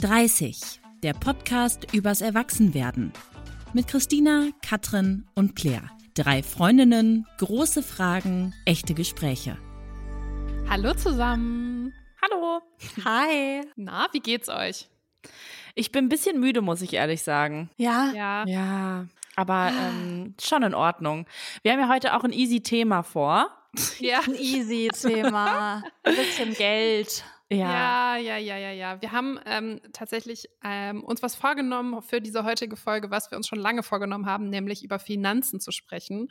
30, der Podcast übers Erwachsenwerden. Mit Christina, Katrin und Claire. Drei Freundinnen, große Fragen, echte Gespräche. Hallo zusammen. Hallo. Hi. Na, wie geht's euch? Ich bin ein bisschen müde, muss ich ehrlich sagen. Ja. Ja. Ja. Aber ähm, schon in Ordnung. Wir haben ja heute auch ein easy Thema vor. Ja. Ein easy Thema. Ein bisschen Geld. Ja. ja, ja, ja, ja. Wir haben ähm, tatsächlich ähm, uns was vorgenommen für diese heutige Folge, was wir uns schon lange vorgenommen haben, nämlich über Finanzen zu sprechen.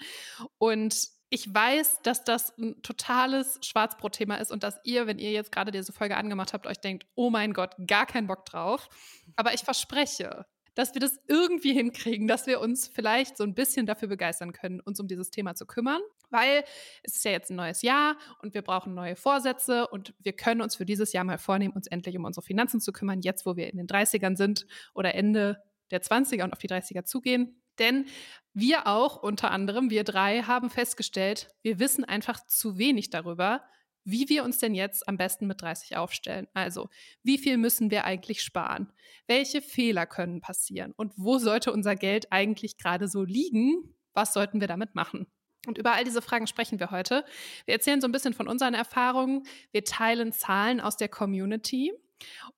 Und ich weiß, dass das ein totales Schwarzbrotthema ist und dass ihr, wenn ihr jetzt gerade diese Folge angemacht habt, euch denkt, oh mein Gott, gar keinen Bock drauf. Aber ich verspreche, dass wir das irgendwie hinkriegen, dass wir uns vielleicht so ein bisschen dafür begeistern können, uns um dieses Thema zu kümmern, weil es ist ja jetzt ein neues Jahr und wir brauchen neue Vorsätze und wir können uns für dieses Jahr mal vornehmen, uns endlich um unsere Finanzen zu kümmern, jetzt wo wir in den 30ern sind oder Ende der 20er und auf die 30er zugehen. Denn wir auch, unter anderem, wir drei, haben festgestellt, wir wissen einfach zu wenig darüber, wie wir uns denn jetzt am besten mit 30 aufstellen. Also, wie viel müssen wir eigentlich sparen? Welche Fehler können passieren? Und wo sollte unser Geld eigentlich gerade so liegen? Was sollten wir damit machen? Und über all diese Fragen sprechen wir heute. Wir erzählen so ein bisschen von unseren Erfahrungen. Wir teilen Zahlen aus der Community.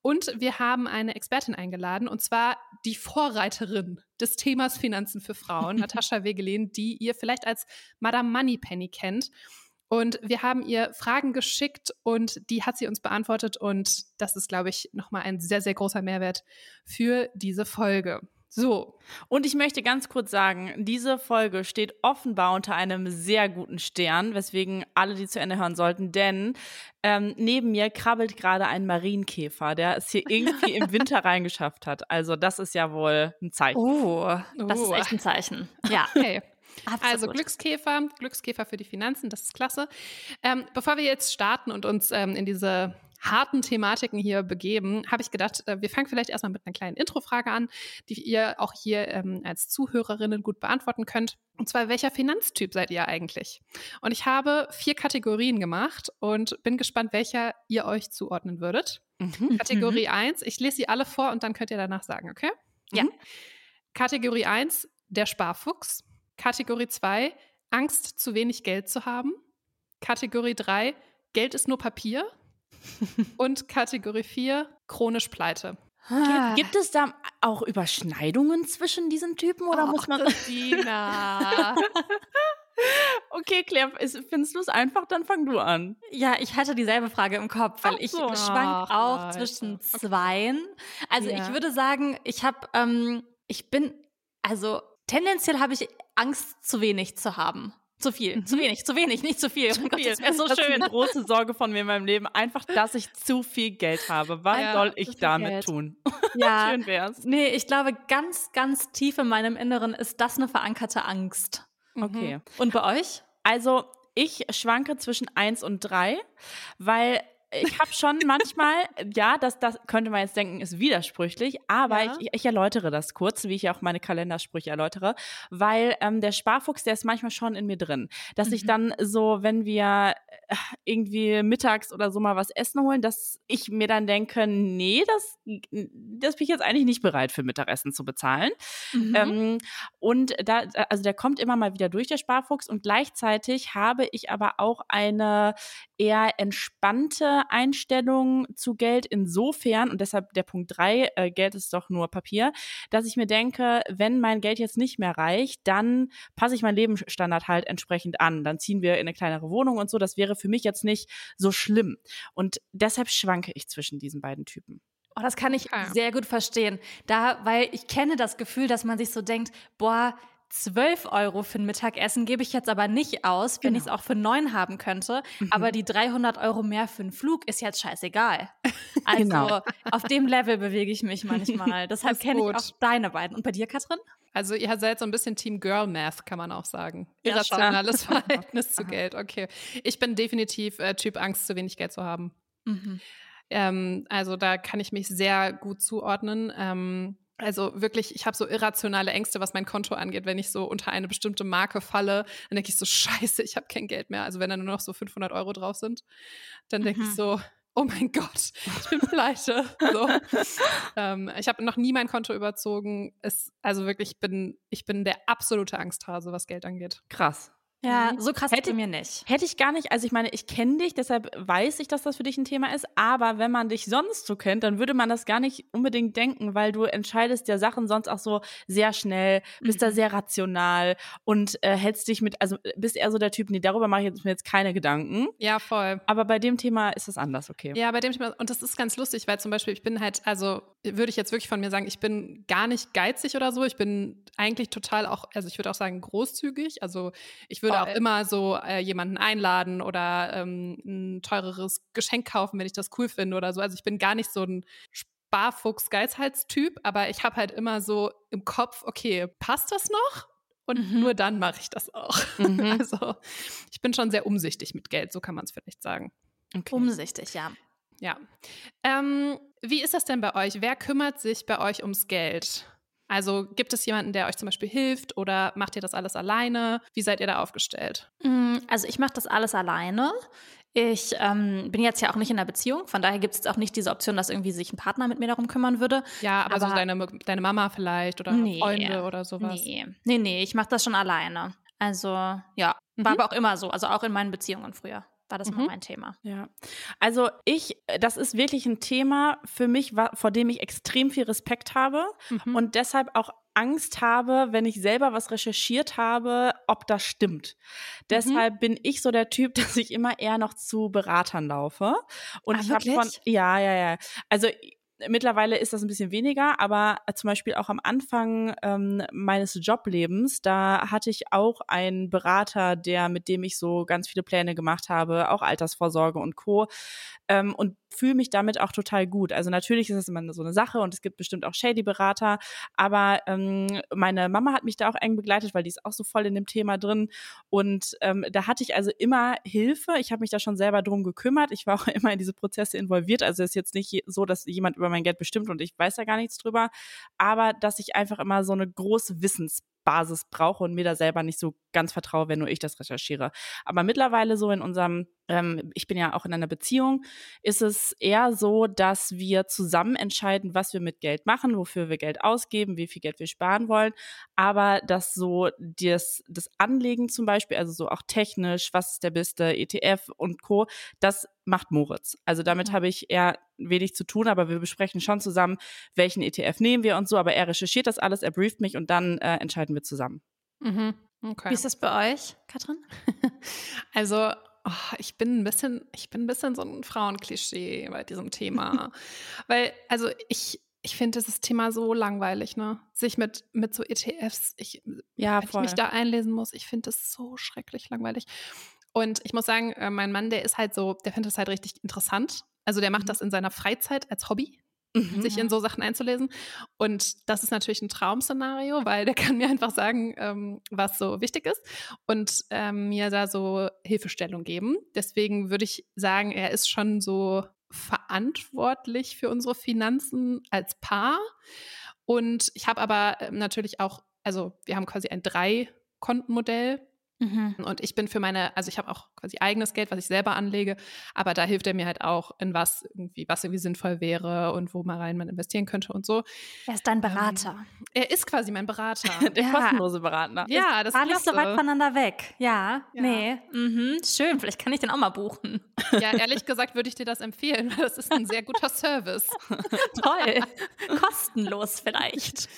Und wir haben eine Expertin eingeladen, und zwar die Vorreiterin des Themas Finanzen für Frauen, Natascha Wegelin, die ihr vielleicht als Madame Moneypenny kennt. Und wir haben ihr Fragen geschickt und die hat sie uns beantwortet. Und das ist, glaube ich, nochmal ein sehr, sehr großer Mehrwert für diese Folge. So. Und ich möchte ganz kurz sagen, diese Folge steht offenbar unter einem sehr guten Stern, weswegen alle die zu Ende hören sollten, denn ähm, neben mir krabbelt gerade ein Marienkäfer, der es hier irgendwie im Winter reingeschafft hat. Also das ist ja wohl ein Zeichen. Oh, das oh. ist echt ein Zeichen. Ja. Okay. Absolut. Also Glückskäfer, Glückskäfer für die Finanzen, das ist klasse. Ähm, bevor wir jetzt starten und uns ähm, in diese harten Thematiken hier begeben, habe ich gedacht, äh, wir fangen vielleicht erstmal mit einer kleinen Introfrage an, die ihr auch hier ähm, als Zuhörerinnen gut beantworten könnt. Und zwar, welcher Finanztyp seid ihr eigentlich? Und ich habe vier Kategorien gemacht und bin gespannt, welcher ihr euch zuordnen würdet. Mhm. Kategorie mhm. 1, ich lese sie alle vor und dann könnt ihr danach sagen, okay? Ja. Mhm. Kategorie 1, der Sparfuchs. Kategorie 2, Angst, zu wenig Geld zu haben. Kategorie 3, Geld ist nur Papier. Und Kategorie 4, chronisch pleite. Ah. Gibt, es da auch Überschneidungen zwischen diesen Typen oder oh, muss man. Christina. okay, Claire, findest du es einfach? Dann fang du an. Ja, ich hatte dieselbe Frage im Kopf, weil so. ich schwank auch Alter. zwischen zweien. Also ja. ich würde sagen, ich habe, ähm, ich bin, also tendenziell habe ich Angst, zu wenig zu haben. Zu viel, mhm. zu wenig, zu wenig, nicht zu viel. Zu oh Gott, das wäre so das schön. Ist eine große Sorge von mir in meinem Leben. Einfach, dass ich zu viel Geld habe. Was ja, soll ich damit Geld. tun? Ja. schön wär's. Nee, ich glaube, ganz, ganz tief in meinem Inneren ist das eine verankerte Angst. Okay. Mhm. Und bei euch? Also, ich schwanke zwischen eins und drei, weil ich habe schon manchmal, ja, das, das könnte man jetzt denken, ist widersprüchlich, aber ja. ich, ich erläutere das kurz, wie ich auch meine Kalendersprüche erläutere, weil ähm, der Sparfuchs, der ist manchmal schon in mir drin, dass mhm. ich dann so, wenn wir äh, irgendwie mittags oder so mal was essen holen, dass ich mir dann denke, nee, das, das bin ich jetzt eigentlich nicht bereit für Mittagessen zu bezahlen. Mhm. Ähm, und da, also der kommt immer mal wieder durch, der Sparfuchs, und gleichzeitig habe ich aber auch eine eher entspannte Einstellung zu Geld insofern, und deshalb der Punkt drei, äh, Geld ist doch nur Papier, dass ich mir denke, wenn mein Geld jetzt nicht mehr reicht, dann passe ich meinen Lebensstandard halt entsprechend an. Dann ziehen wir in eine kleinere Wohnung und so. Das wäre für mich jetzt nicht so schlimm. Und deshalb schwanke ich zwischen diesen beiden Typen. Oh, das kann ich ja. sehr gut verstehen. Da, weil ich kenne das Gefühl, dass man sich so denkt, boah, 12 Euro für ein Mittagessen gebe ich jetzt aber nicht aus, wenn genau. ich es auch für 9 haben könnte. Mhm. Aber die 300 Euro mehr für einen Flug ist jetzt scheißegal. Also genau. auf dem Level bewege ich mich manchmal. Deshalb kenne ich auch deine beiden. Und bei dir, Katrin? Also ihr seid so ein bisschen Team Girl Math, kann man auch sagen. Irrationales ja, Verhältnis zu Geld. Okay. Ich bin definitiv äh, Typ Angst, zu wenig Geld zu haben. Mhm. Ähm, also da kann ich mich sehr gut zuordnen. Ähm, also wirklich, ich habe so irrationale Ängste, was mein Konto angeht. Wenn ich so unter eine bestimmte Marke falle, dann denke ich so, scheiße, ich habe kein Geld mehr. Also wenn da nur noch so 500 Euro drauf sind, dann denke mhm. ich so, oh mein Gott, ich bin pleite. so. ähm, ich habe noch nie mein Konto überzogen. Es, also wirklich, ich bin, ich bin der absolute Angsthase, was Geld angeht. Krass. Ja, mhm. so krass hätte mir nicht. Hätte ich gar nicht. Also ich meine, ich kenne dich, deshalb weiß ich, dass das für dich ein Thema ist. Aber wenn man dich sonst so kennt, dann würde man das gar nicht unbedingt denken, weil du entscheidest ja Sachen sonst auch so sehr schnell, bist mhm. da sehr rational und äh, hältst dich mit, also bist eher so der Typ, nee, darüber mache ich jetzt, mir jetzt keine Gedanken. Ja, voll. Aber bei dem Thema ist das anders, okay. Ja, bei dem Thema, und das ist ganz lustig, weil zum Beispiel, ich bin halt, also würde ich jetzt wirklich von mir sagen, ich bin gar nicht geizig oder so. Ich bin eigentlich total auch, also ich würde auch sagen, großzügig. Also ich würde oh, auch immer so äh, jemanden einladen oder ähm, ein teureres Geschenk kaufen, wenn ich das cool finde oder so. Also ich bin gar nicht so ein Sparfuchs-Geizhalstyp, aber ich habe halt immer so im Kopf, okay, passt das noch? Und mhm. nur dann mache ich das auch. Mhm. Also ich bin schon sehr umsichtig mit Geld, so kann man es vielleicht sagen. Okay. Umsichtig, ja. Ja. Ähm, wie ist das denn bei euch? Wer kümmert sich bei euch ums Geld? Also gibt es jemanden, der euch zum Beispiel hilft oder macht ihr das alles alleine? Wie seid ihr da aufgestellt? Mm, also ich mache das alles alleine. Ich ähm, bin jetzt ja auch nicht in einer Beziehung, von daher gibt es jetzt auch nicht diese Option, dass irgendwie sich ein Partner mit mir darum kümmern würde. Ja, aber, aber so deine, deine Mama vielleicht oder nee, Freunde oder sowas. Nee, nee, nee ich mache das schon alleine. Also ja, mhm. war aber auch immer so, also auch in meinen Beziehungen früher war das mhm. immer mein Thema. Ja. Also ich, äh, das ist wirklich ein Thema für mich, vor dem ich extrem viel Respekt habe mhm. und deshalb auch Angst habe, wenn ich selber was recherchiert habe, ob das stimmt. Mhm. Deshalb bin ich so der Typ, dass ich immer eher noch zu Beratern laufe. Und ah, ich habe von, ja, ja, ja. Also Mittlerweile ist das ein bisschen weniger, aber zum Beispiel auch am Anfang ähm, meines Joblebens, da hatte ich auch einen Berater, der mit dem ich so ganz viele Pläne gemacht habe, auch Altersvorsorge und Co. Ähm, und fühle mich damit auch total gut. Also natürlich ist das immer so eine Sache und es gibt bestimmt auch Shady-Berater, aber ähm, meine Mama hat mich da auch eng begleitet, weil die ist auch so voll in dem Thema drin und ähm, da hatte ich also immer Hilfe. Ich habe mich da schon selber drum gekümmert. Ich war auch immer in diese Prozesse involviert. Also es ist jetzt nicht so, dass jemand über mein Geld bestimmt und ich weiß da gar nichts drüber, aber dass ich einfach immer so eine große Wissens Basis brauche und mir da selber nicht so ganz vertraue, wenn nur ich das recherchiere. Aber mittlerweile so in unserem, ähm, ich bin ja auch in einer Beziehung, ist es eher so, dass wir zusammen entscheiden, was wir mit Geld machen, wofür wir Geld ausgeben, wie viel Geld wir sparen wollen. Aber dass so das, das Anlegen zum Beispiel, also so auch technisch, was ist der beste ETF und Co., das macht Moritz. Also damit mhm. habe ich eher wenig zu tun, aber wir besprechen schon zusammen, welchen ETF nehmen wir und so. Aber er recherchiert das alles, er brieft mich und dann äh, entscheiden wir zusammen. Mhm. Okay. Wie ist das bei euch, Katrin? also Oh, ich bin ein bisschen, ich bin ein bisschen so ein Frauenklischee bei diesem Thema. Weil, also ich, ich finde dieses Thema so langweilig, ne? Sich mit, mit so ETFs, ich, ja, wenn ich mich da einlesen muss, ich finde das so schrecklich langweilig. Und ich muss sagen, äh, mein Mann, der ist halt so, der findet das halt richtig interessant. Also der macht mhm. das in seiner Freizeit als Hobby. Mhm. sich in so Sachen einzulesen. Und das ist natürlich ein Traumszenario, weil der kann mir einfach sagen, ähm, was so wichtig ist und ähm, mir da so Hilfestellung geben. Deswegen würde ich sagen, er ist schon so verantwortlich für unsere Finanzen als Paar. Und ich habe aber ähm, natürlich auch, also wir haben quasi ein Drei-Kontenmodell Mhm. Und ich bin für meine, also ich habe auch quasi eigenes Geld, was ich selber anlege, aber da hilft er mir halt auch, in was irgendwie, was irgendwie sinnvoll wäre und wo mal rein man investieren könnte und so. Er ist dein ähm, Berater. Ähm, er ist quasi mein Berater. Der ja. kostenlose Berater. Ja, das ist nicht so weit voneinander weg. Ja, ja. nee. Mhm. Schön, vielleicht kann ich den auch mal buchen. Ja, ehrlich gesagt würde ich dir das empfehlen, weil das ist ein sehr guter Service. Toll. Kostenlos vielleicht.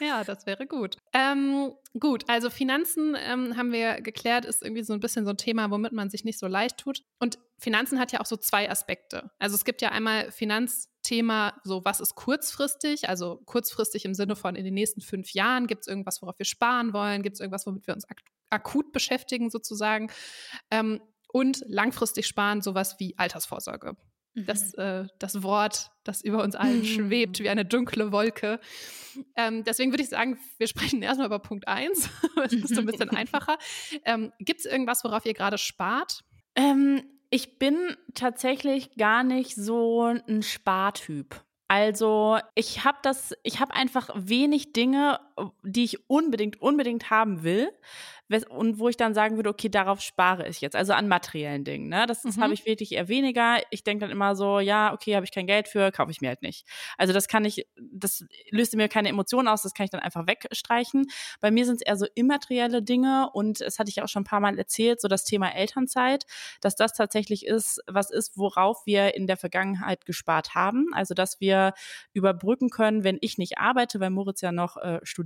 Ja, das wäre gut. Ähm, gut, also Finanzen ähm, haben wir geklärt, ist irgendwie so ein bisschen so ein Thema, womit man sich nicht so leicht tut. Und Finanzen hat ja auch so zwei Aspekte. Also es gibt ja einmal Finanzthema, so was ist kurzfristig, also kurzfristig im Sinne von in den nächsten fünf Jahren, gibt es irgendwas, worauf wir sparen wollen, gibt es irgendwas, womit wir uns ak akut beschäftigen sozusagen. Ähm, und langfristig sparen, sowas wie Altersvorsorge. Das, mhm. äh, das Wort, das über uns allen schwebt wie eine dunkle Wolke. Ähm, deswegen würde ich sagen, wir sprechen erstmal über Punkt 1. das ist so ein bisschen einfacher. Ähm, Gibt es irgendwas, worauf ihr gerade spart? Ähm, ich bin tatsächlich gar nicht so ein Spartyp. Also ich habe das, ich habe einfach wenig Dinge, die ich unbedingt, unbedingt haben will und wo ich dann sagen würde, okay, darauf spare ich jetzt, also an materiellen Dingen. Ne? Das, das mhm. habe ich wirklich eher weniger. Ich denke dann immer so, ja, okay, habe ich kein Geld für, kaufe ich mir halt nicht. Also das kann ich, das löst mir keine Emotionen aus, das kann ich dann einfach wegstreichen. Bei mir sind es eher so immaterielle Dinge und es hatte ich auch schon ein paar Mal erzählt, so das Thema Elternzeit, dass das tatsächlich ist, was ist, worauf wir in der Vergangenheit gespart haben. Also dass wir überbrücken können, wenn ich nicht arbeite, weil Moritz ja noch äh, studiert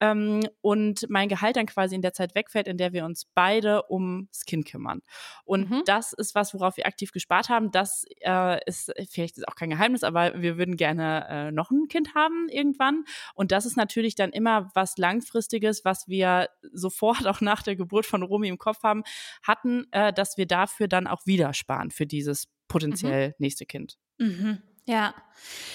ähm, und mein Gehalt dann quasi in der Zeit wegfällt, in der wir uns beide ums Kind kümmern. Und mhm. das ist was, worauf wir aktiv gespart haben. Das äh, ist vielleicht ist auch kein Geheimnis, aber wir würden gerne äh, noch ein Kind haben irgendwann. Und das ist natürlich dann immer was Langfristiges, was wir sofort auch nach der Geburt von Romy im Kopf haben, hatten, äh, dass wir dafür dann auch wieder sparen für dieses potenziell mhm. nächste Kind. Mhm. Ja,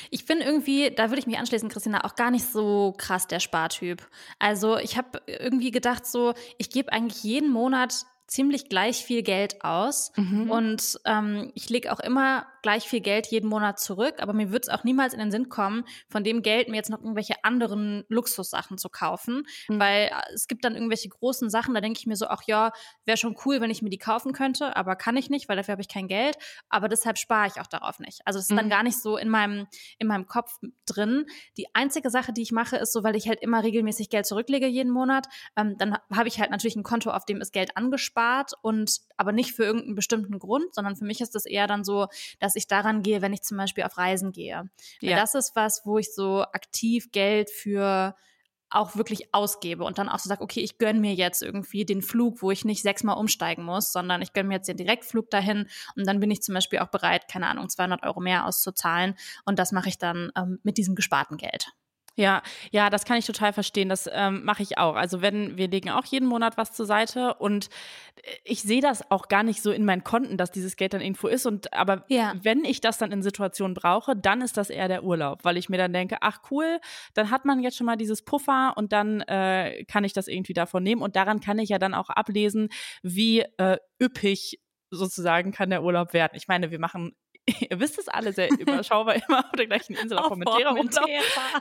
ich bin irgendwie, da würde ich mich anschließen, Christina, auch gar nicht so krass der Spartyp. Also ich habe irgendwie gedacht, so, ich gebe eigentlich jeden Monat ziemlich gleich viel Geld aus mhm. und ähm, ich lege auch immer gleich viel Geld jeden Monat zurück, aber mir wird es auch niemals in den Sinn kommen, von dem Geld mir jetzt noch irgendwelche anderen Luxussachen zu kaufen, mhm. weil äh, es gibt dann irgendwelche großen Sachen, da denke ich mir so, ach ja, wäre schon cool, wenn ich mir die kaufen könnte, aber kann ich nicht, weil dafür habe ich kein Geld, aber deshalb spare ich auch darauf nicht. Also es ist mhm. dann gar nicht so in meinem, in meinem Kopf drin. Die einzige Sache, die ich mache, ist so, weil ich halt immer regelmäßig Geld zurücklege jeden Monat, ähm, dann habe ich halt natürlich ein Konto, auf dem ist Geld angespart und aber nicht für irgendeinen bestimmten Grund, sondern für mich ist das eher dann so, dass dass ich daran gehe, wenn ich zum Beispiel auf Reisen gehe. Ja. Das ist was, wo ich so aktiv Geld für auch wirklich ausgebe und dann auch so sage, okay, ich gönne mir jetzt irgendwie den Flug, wo ich nicht sechsmal umsteigen muss, sondern ich gönne mir jetzt den Direktflug dahin und dann bin ich zum Beispiel auch bereit, keine Ahnung, 200 Euro mehr auszuzahlen und das mache ich dann ähm, mit diesem gesparten Geld. Ja, ja, das kann ich total verstehen. Das ähm, mache ich auch. Also wenn wir legen auch jeden Monat was zur Seite und äh, ich sehe das auch gar nicht so in meinen Konten, dass dieses Geld dann irgendwo ist. Und aber ja. wenn ich das dann in Situationen brauche, dann ist das eher der Urlaub, weil ich mir dann denke, ach cool, dann hat man jetzt schon mal dieses Puffer und dann äh, kann ich das irgendwie davon nehmen. Und daran kann ich ja dann auch ablesen, wie äh, üppig sozusagen kann der Urlaub werden. Ich meine, wir machen ihr wisst es alle sehr überschaubar immer auf der gleichen Insel auf Formentera rumlaufen.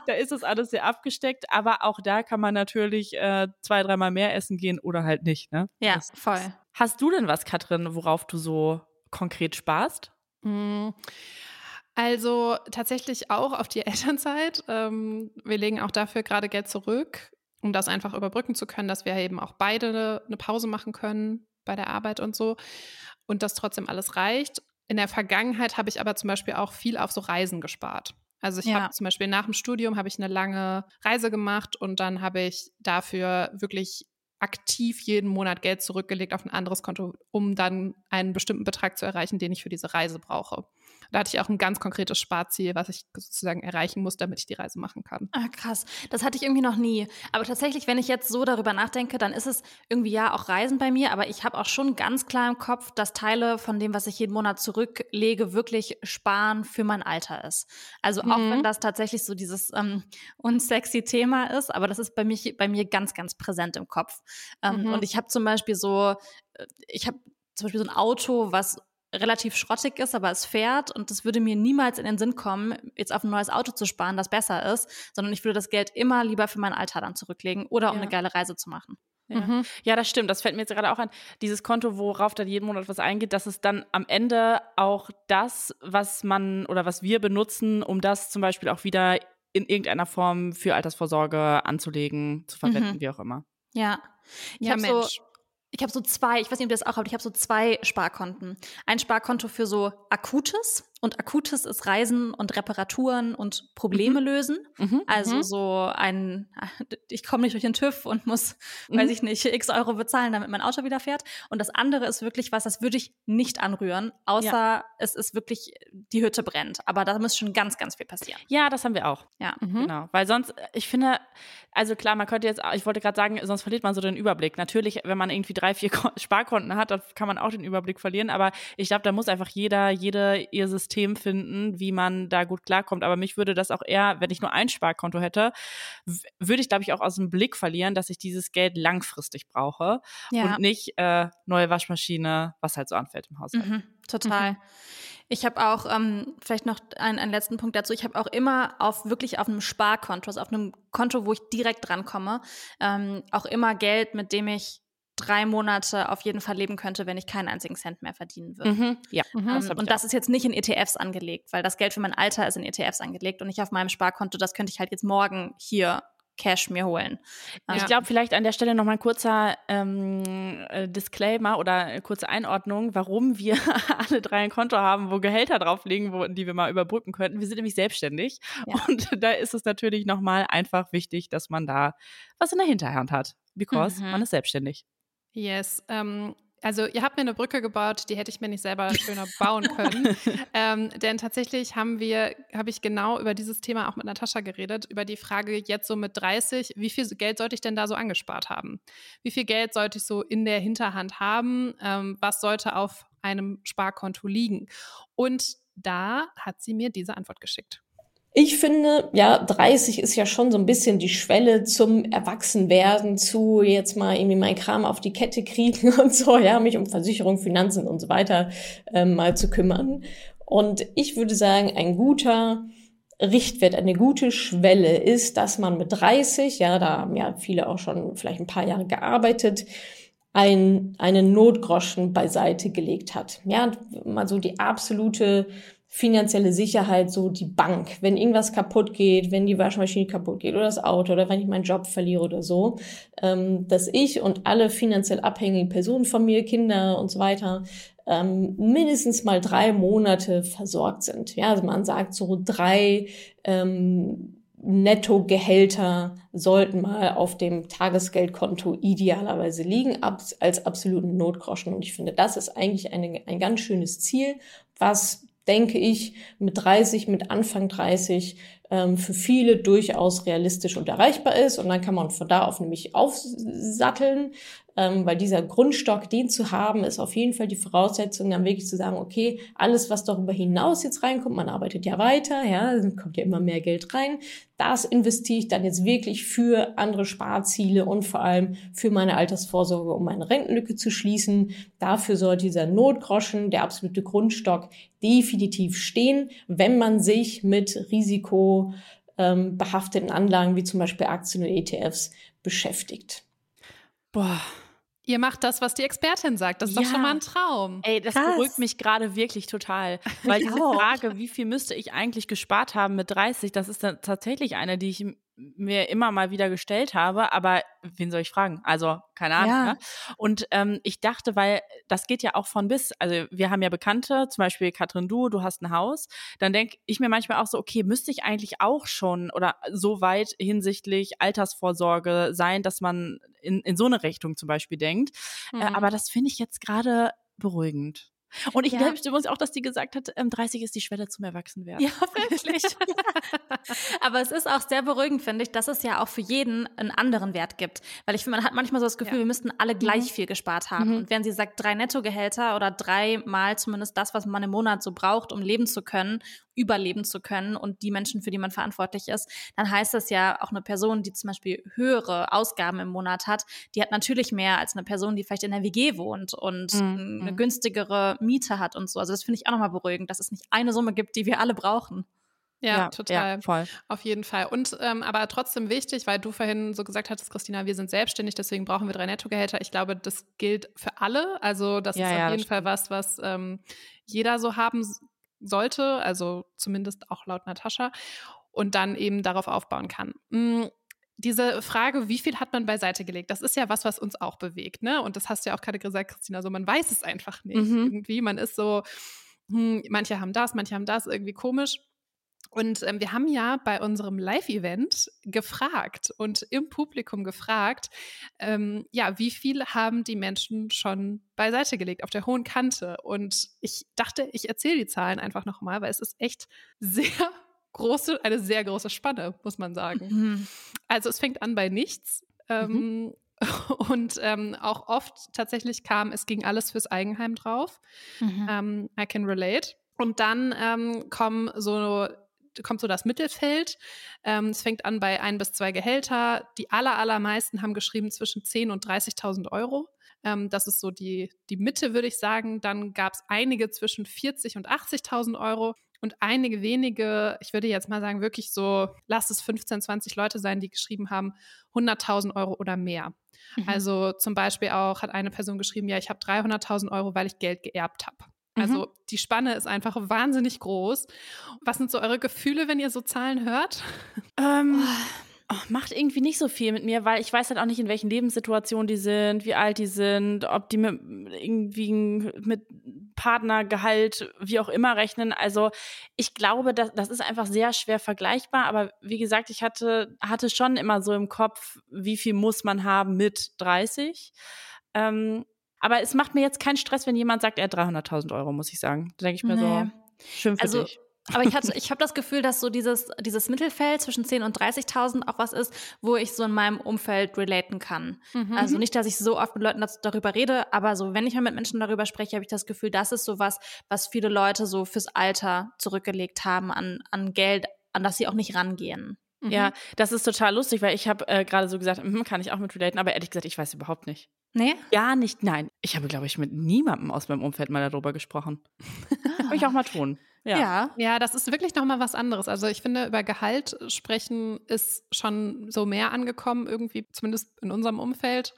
Da ist es alles sehr abgesteckt, aber auch da kann man natürlich äh, zwei, dreimal mehr essen gehen oder halt nicht. Ne? Ja, das, voll. Hast du denn was, Katrin, worauf du so konkret sparst? Mm. Also tatsächlich auch auf die Elternzeit. Ähm, wir legen auch dafür gerade Geld zurück, um das einfach überbrücken zu können, dass wir eben auch beide eine Pause machen können bei der Arbeit und so und das trotzdem alles reicht. In der Vergangenheit habe ich aber zum Beispiel auch viel auf so Reisen gespart. Also ich ja. habe zum Beispiel nach dem Studium habe ich eine lange Reise gemacht und dann habe ich dafür wirklich aktiv jeden Monat Geld zurückgelegt auf ein anderes Konto, um dann einen bestimmten Betrag zu erreichen, den ich für diese Reise brauche. Da hatte ich auch ein ganz konkretes Sparziel, was ich sozusagen erreichen muss, damit ich die Reise machen kann. Ah, krass. Das hatte ich irgendwie noch nie. Aber tatsächlich, wenn ich jetzt so darüber nachdenke, dann ist es irgendwie ja auch Reisen bei mir, aber ich habe auch schon ganz klar im Kopf, dass Teile von dem, was ich jeden Monat zurücklege, wirklich sparen für mein Alter ist. Also auch mhm. wenn das tatsächlich so dieses ähm, unsexy Thema ist, aber das ist bei, mich, bei mir ganz, ganz präsent im Kopf. Ähm, mhm. Und ich habe zum Beispiel so, äh, ich habe zum Beispiel so ein Auto, was relativ schrottig ist, aber es fährt und es würde mir niemals in den Sinn kommen, jetzt auf ein neues Auto zu sparen, das besser ist, sondern ich würde das Geld immer lieber für mein Alter dann zurücklegen oder um ja. eine geile Reise zu machen. Ja. Mhm. ja, das stimmt. Das fällt mir jetzt gerade auch an. Dieses Konto, worauf dann jeden Monat was eingeht, das ist dann am Ende auch das, was man oder was wir benutzen, um das zum Beispiel auch wieder in irgendeiner Form für Altersvorsorge anzulegen, zu verwenden, mhm. wie auch immer. Ja. Ich ja, Mensch. So ich habe so zwei, ich weiß nicht, ob ihr das auch habt, ich habe so zwei Sparkonten. Ein Sparkonto für so Akutes, und Akutes ist Reisen und Reparaturen und Probleme mhm. lösen. Mhm. Also mhm. so ein, ich komme nicht durch den TÜV und muss, mhm. weiß ich nicht, x Euro bezahlen, damit mein Auto wieder fährt. Und das andere ist wirklich was, das würde ich nicht anrühren, außer ja. es ist wirklich, die Hütte brennt. Aber da muss schon ganz, ganz viel passieren. Ja, das haben wir auch. Ja. Mhm. Genau. Weil sonst, ich finde, also klar, man könnte jetzt, ich wollte gerade sagen, sonst verliert man so den Überblick. Natürlich, wenn man irgendwie drei, vier Sparkonten hat, dann kann man auch den Überblick verlieren. Aber ich glaube, da muss einfach jeder, jede ihr System System finden, wie man da gut klarkommt. Aber mich würde das auch eher, wenn ich nur ein Sparkonto hätte, würde ich, glaube ich, auch aus dem Blick verlieren, dass ich dieses Geld langfristig brauche ja. und nicht äh, neue Waschmaschine, was halt so anfällt im Haushalt. Mhm, total. Mhm. Ich habe auch, ähm, vielleicht noch einen, einen letzten Punkt dazu, ich habe auch immer auf wirklich auf einem Sparkonto, also auf einem Konto, wo ich direkt drankomme, ähm, auch immer Geld, mit dem ich drei Monate auf jeden Fall leben könnte, wenn ich keinen einzigen Cent mehr verdienen würde. Mhm. Ja. Mhm. Das und das ist jetzt nicht in ETFs angelegt, weil das Geld für mein Alter ist in ETFs angelegt und nicht auf meinem Sparkonto. Das könnte ich halt jetzt morgen hier Cash mir holen. Ja. Ich glaube, vielleicht an der Stelle nochmal ein kurzer ähm, äh, Disclaimer oder eine kurze Einordnung, warum wir alle drei ein Konto haben, wo Gehälter drauf liegen, wo, die wir mal überbrücken könnten. Wir sind nämlich selbstständig ja. und da ist es natürlich nochmal einfach wichtig, dass man da was in der Hinterhand hat, because mhm. man ist selbstständig. Yes. Ähm, also ihr habt mir eine Brücke gebaut, die hätte ich mir nicht selber schöner bauen können. ähm, denn tatsächlich haben wir, habe ich genau über dieses Thema auch mit Natascha geredet, über die Frage jetzt so mit 30, wie viel Geld sollte ich denn da so angespart haben? Wie viel Geld sollte ich so in der Hinterhand haben? Ähm, was sollte auf einem Sparkonto liegen? Und da hat sie mir diese Antwort geschickt. Ich finde, ja, 30 ist ja schon so ein bisschen die Schwelle zum Erwachsenwerden, zu jetzt mal irgendwie mein Kram auf die Kette kriegen und so, ja, mich um Versicherung, Finanzen und so weiter ähm, mal zu kümmern. Und ich würde sagen, ein guter Richtwert, eine gute Schwelle ist, dass man mit 30, ja, da haben ja viele auch schon vielleicht ein paar Jahre gearbeitet, ein, einen Notgroschen beiseite gelegt hat. Ja, mal so die absolute finanzielle Sicherheit so die Bank. Wenn irgendwas kaputt geht, wenn die Waschmaschine kaputt geht oder das Auto oder wenn ich meinen Job verliere oder so, ähm, dass ich und alle finanziell abhängigen Personen von mir, Kinder und so weiter, ähm, mindestens mal drei Monate versorgt sind. Ja, also man sagt so drei ähm, Nettogehälter sollten mal auf dem Tagesgeldkonto idealerweise liegen, ab, als absoluten Notgroschen. Und ich finde, das ist eigentlich eine, ein ganz schönes Ziel, was denke ich, mit 30, mit Anfang 30 ähm, für viele durchaus realistisch und erreichbar ist. Und dann kann man von da auf nämlich aufsatteln, ähm, weil dieser Grundstock, den zu haben, ist auf jeden Fall die Voraussetzung, dann wirklich zu sagen, okay, alles, was darüber hinaus jetzt reinkommt, man arbeitet ja weiter, ja, kommt ja immer mehr Geld rein, das investiere ich dann jetzt wirklich für andere Sparziele und vor allem für meine Altersvorsorge, um meine Rentenlücke zu schließen. Dafür sollte dieser Notgroschen, der absolute Grundstock, definitiv stehen, wenn man sich mit risikobehafteten Anlagen wie zum Beispiel Aktien und ETFs beschäftigt. Boah, Ihr macht das, was die Expertin sagt. Das ist ja. doch schon mal ein Traum. Ey, das Krass. beruhigt mich gerade wirklich total. Weil diese Frage, wie viel müsste ich eigentlich gespart haben mit 30, das ist dann tatsächlich eine, die ich mir immer mal wieder gestellt habe, aber wen soll ich fragen? Also, keine Ahnung. Ja. Ne? Und ähm, ich dachte, weil das geht ja auch von bis, also wir haben ja Bekannte, zum Beispiel Katrin, du, du hast ein Haus, dann denke ich mir manchmal auch so, okay, müsste ich eigentlich auch schon oder so weit hinsichtlich Altersvorsorge sein, dass man in, in so eine Richtung zum Beispiel denkt. Äh, mhm. Äh, aber das finde ich jetzt gerade beruhigend. Und ich ja. glaube übrigens auch, dass die gesagt hat, ähm, 30 ist die Schwelle zum Erwachsenwerden. Ja, wirklich. Aber es ist auch sehr beruhigend, finde ich, dass es ja auch für jeden einen anderen Wert gibt. Weil ich finde, man hat manchmal so das Gefühl, ja. wir müssten alle gleich mhm. viel gespart haben. Mhm. Und wenn sie sagt, drei Nettogehälter oder dreimal zumindest das, was man im Monat so braucht, um leben zu können überleben zu können und die Menschen, für die man verantwortlich ist, dann heißt das ja auch eine Person, die zum Beispiel höhere Ausgaben im Monat hat, die hat natürlich mehr als eine Person, die vielleicht in der WG wohnt und mhm. eine günstigere Miete hat und so. Also das finde ich auch nochmal beruhigend, dass es nicht eine Summe gibt, die wir alle brauchen. Ja, ja, total. Ja, voll. Auf jeden Fall. Und ähm, aber trotzdem wichtig, weil du vorhin so gesagt hattest, Christina, wir sind selbstständig, deswegen brauchen wir drei Nettogehälter. Ich glaube, das gilt für alle. Also das ja, ist auf jeden Fall was, was ähm, jeder so haben sollte, also zumindest auch laut Natascha, und dann eben darauf aufbauen kann. Hm, diese Frage, wie viel hat man beiseite gelegt, das ist ja was, was uns auch bewegt, ne? Und das hast du ja auch gerade gesagt, Christina, so man weiß es einfach nicht. Mhm. Irgendwie, man ist so, hm, manche haben das, manche haben das, irgendwie komisch. Und ähm, wir haben ja bei unserem Live-Event gefragt und im Publikum gefragt, ähm, ja, wie viel haben die Menschen schon beiseite gelegt auf der hohen Kante? Und ich dachte, ich erzähle die Zahlen einfach nochmal, weil es ist echt sehr große, eine sehr große Spanne, muss man sagen. Mhm. Also es fängt an bei nichts. Ähm, mhm. Und ähm, auch oft tatsächlich kam, es ging alles fürs Eigenheim drauf. Mhm. Ähm, I can relate. Und dann ähm, kommen so kommt so das Mittelfeld. Ähm, es fängt an bei ein bis zwei Gehälter. Die aller, allermeisten haben geschrieben zwischen 10.000 und 30.000 Euro. Ähm, das ist so die, die Mitte, würde ich sagen. Dann gab es einige zwischen 40 und 80.000 Euro und einige wenige, ich würde jetzt mal sagen, wirklich so, lass es 15, 20 Leute sein, die geschrieben haben, 100.000 Euro oder mehr. Mhm. Also zum Beispiel auch hat eine Person geschrieben, ja, ich habe 300.000 Euro, weil ich Geld geerbt habe. Also mhm. die Spanne ist einfach wahnsinnig groß. Was sind so eure Gefühle, wenn ihr so Zahlen hört? Ähm, oh, macht irgendwie nicht so viel mit mir, weil ich weiß halt auch nicht, in welchen Lebenssituationen die sind, wie alt die sind, ob die mit irgendwie mit Partnergehalt, wie auch immer rechnen. Also ich glaube, das, das ist einfach sehr schwer vergleichbar. Aber wie gesagt, ich hatte, hatte schon immer so im Kopf, wie viel muss man haben mit 30. Ähm, aber es macht mir jetzt keinen Stress, wenn jemand sagt, er hat 300.000 Euro, muss ich sagen. Da denke ich mir nee. so, schön für also, dich. Aber ich, hatte, ich habe das Gefühl, dass so dieses, dieses Mittelfeld zwischen 10.000 und 30.000 auch was ist, wo ich so in meinem Umfeld relaten kann. Mhm. Also nicht, dass ich so oft mit Leuten darüber rede, aber so, wenn ich mal mit Menschen darüber spreche, habe ich das Gefühl, das ist so was, was viele Leute so fürs Alter zurückgelegt haben an, an Geld, an das sie auch nicht rangehen. Mhm. Ja, das ist total lustig, weil ich habe äh, gerade so gesagt, hm, kann ich auch mit relaten, aber ehrlich gesagt, ich weiß überhaupt nicht. Nee? Gar nicht, nein. Ich habe, glaube ich, mit niemandem aus meinem Umfeld mal darüber gesprochen. Kann ich auch mal tun. Ja. ja. ja, das ist wirklich nochmal was anderes. Also ich finde, über Gehalt sprechen ist schon so mehr angekommen, irgendwie, zumindest in unserem Umfeld.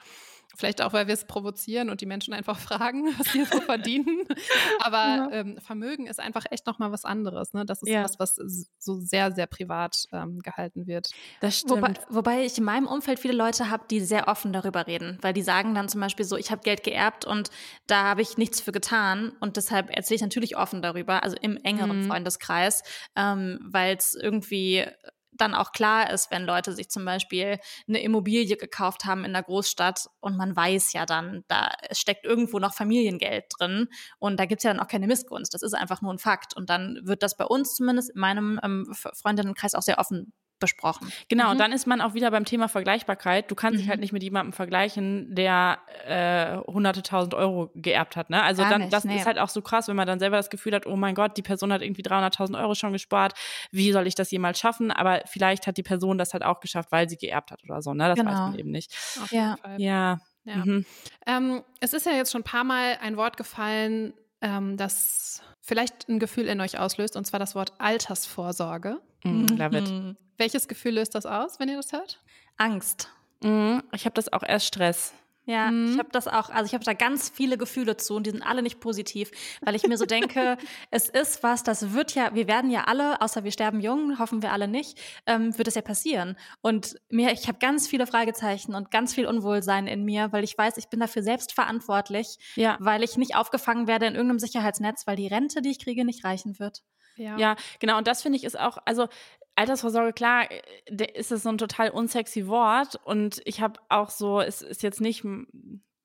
Vielleicht auch, weil wir es provozieren und die Menschen einfach fragen, was sie so verdienen. Aber ja. ähm, Vermögen ist einfach echt nochmal was anderes. Ne? Das ist ja. was, was so sehr, sehr privat ähm, gehalten wird. Das stimmt. Wobei, wobei, ich in meinem Umfeld viele Leute habe, die sehr offen darüber reden, weil die sagen dann zum Beispiel so, ich habe Geld geerbt und da habe ich nichts für getan und deshalb erzähle ich natürlich offen darüber, also im engeren mhm. Freundeskreis, ähm, weil es irgendwie dann auch klar ist, wenn Leute sich zum Beispiel eine Immobilie gekauft haben in der Großstadt und man weiß ja dann, da steckt irgendwo noch Familiengeld drin und da gibt es ja dann auch keine Missgunst. Das ist einfach nur ein Fakt. Und dann wird das bei uns zumindest in meinem ähm, Freundinnenkreis auch sehr offen besprochen. Genau, mhm. und dann ist man auch wieder beim Thema Vergleichbarkeit. Du kannst mhm. dich halt nicht mit jemandem vergleichen, der äh, hunderte tausend Euro geerbt hat. Ne? Also dann, nicht, das nee. ist halt auch so krass, wenn man dann selber das Gefühl hat, oh mein Gott, die Person hat irgendwie 300.000 Euro schon gespart. Wie soll ich das jemals schaffen? Aber vielleicht hat die Person das halt auch geschafft, weil sie geerbt hat oder so. Ne? Das genau. weiß man eben nicht. Auf ja. ja. Ja. Mhm. Ähm, es ist ja jetzt schon ein paar Mal ein Wort gefallen, ähm, das vielleicht ein Gefühl in euch auslöst, und zwar das Wort Altersvorsorge. Mhm. Love it. Welches Gefühl löst das aus, wenn ihr das hört? Angst. Mhm. Ich habe das auch erst Stress. Ja, mhm. ich habe das auch, also ich habe da ganz viele Gefühle zu und die sind alle nicht positiv, weil ich mir so denke, es ist was, das wird ja, wir werden ja alle, außer wir sterben jung, hoffen wir alle nicht, ähm, wird es ja passieren. Und mir, ich habe ganz viele Fragezeichen und ganz viel Unwohlsein in mir, weil ich weiß, ich bin dafür selbst verantwortlich, ja. weil ich nicht aufgefangen werde in irgendeinem Sicherheitsnetz, weil die Rente, die ich kriege, nicht reichen wird. Ja. ja, genau. Und das finde ich ist auch, also Altersvorsorge, klar, äh, ist es so ein total unsexy Wort. Und ich habe auch so, es ist jetzt nicht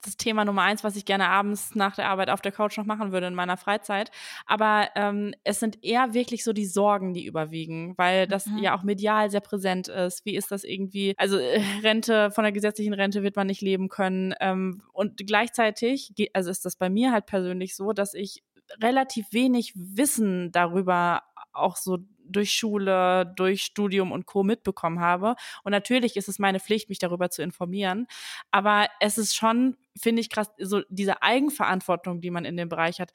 das Thema Nummer eins, was ich gerne abends nach der Arbeit auf der Couch noch machen würde in meiner Freizeit. Aber ähm, es sind eher wirklich so die Sorgen, die überwiegen, weil das mhm. ja auch medial sehr präsent ist. Wie ist das irgendwie? Also äh, Rente, von der gesetzlichen Rente wird man nicht leben können. Ähm, und gleichzeitig, also ist das bei mir halt persönlich so, dass ich relativ wenig Wissen darüber auch so durch Schule, durch Studium und Co. mitbekommen habe. Und natürlich ist es meine Pflicht, mich darüber zu informieren. Aber es ist schon, finde ich krass, so diese Eigenverantwortung, die man in dem Bereich hat,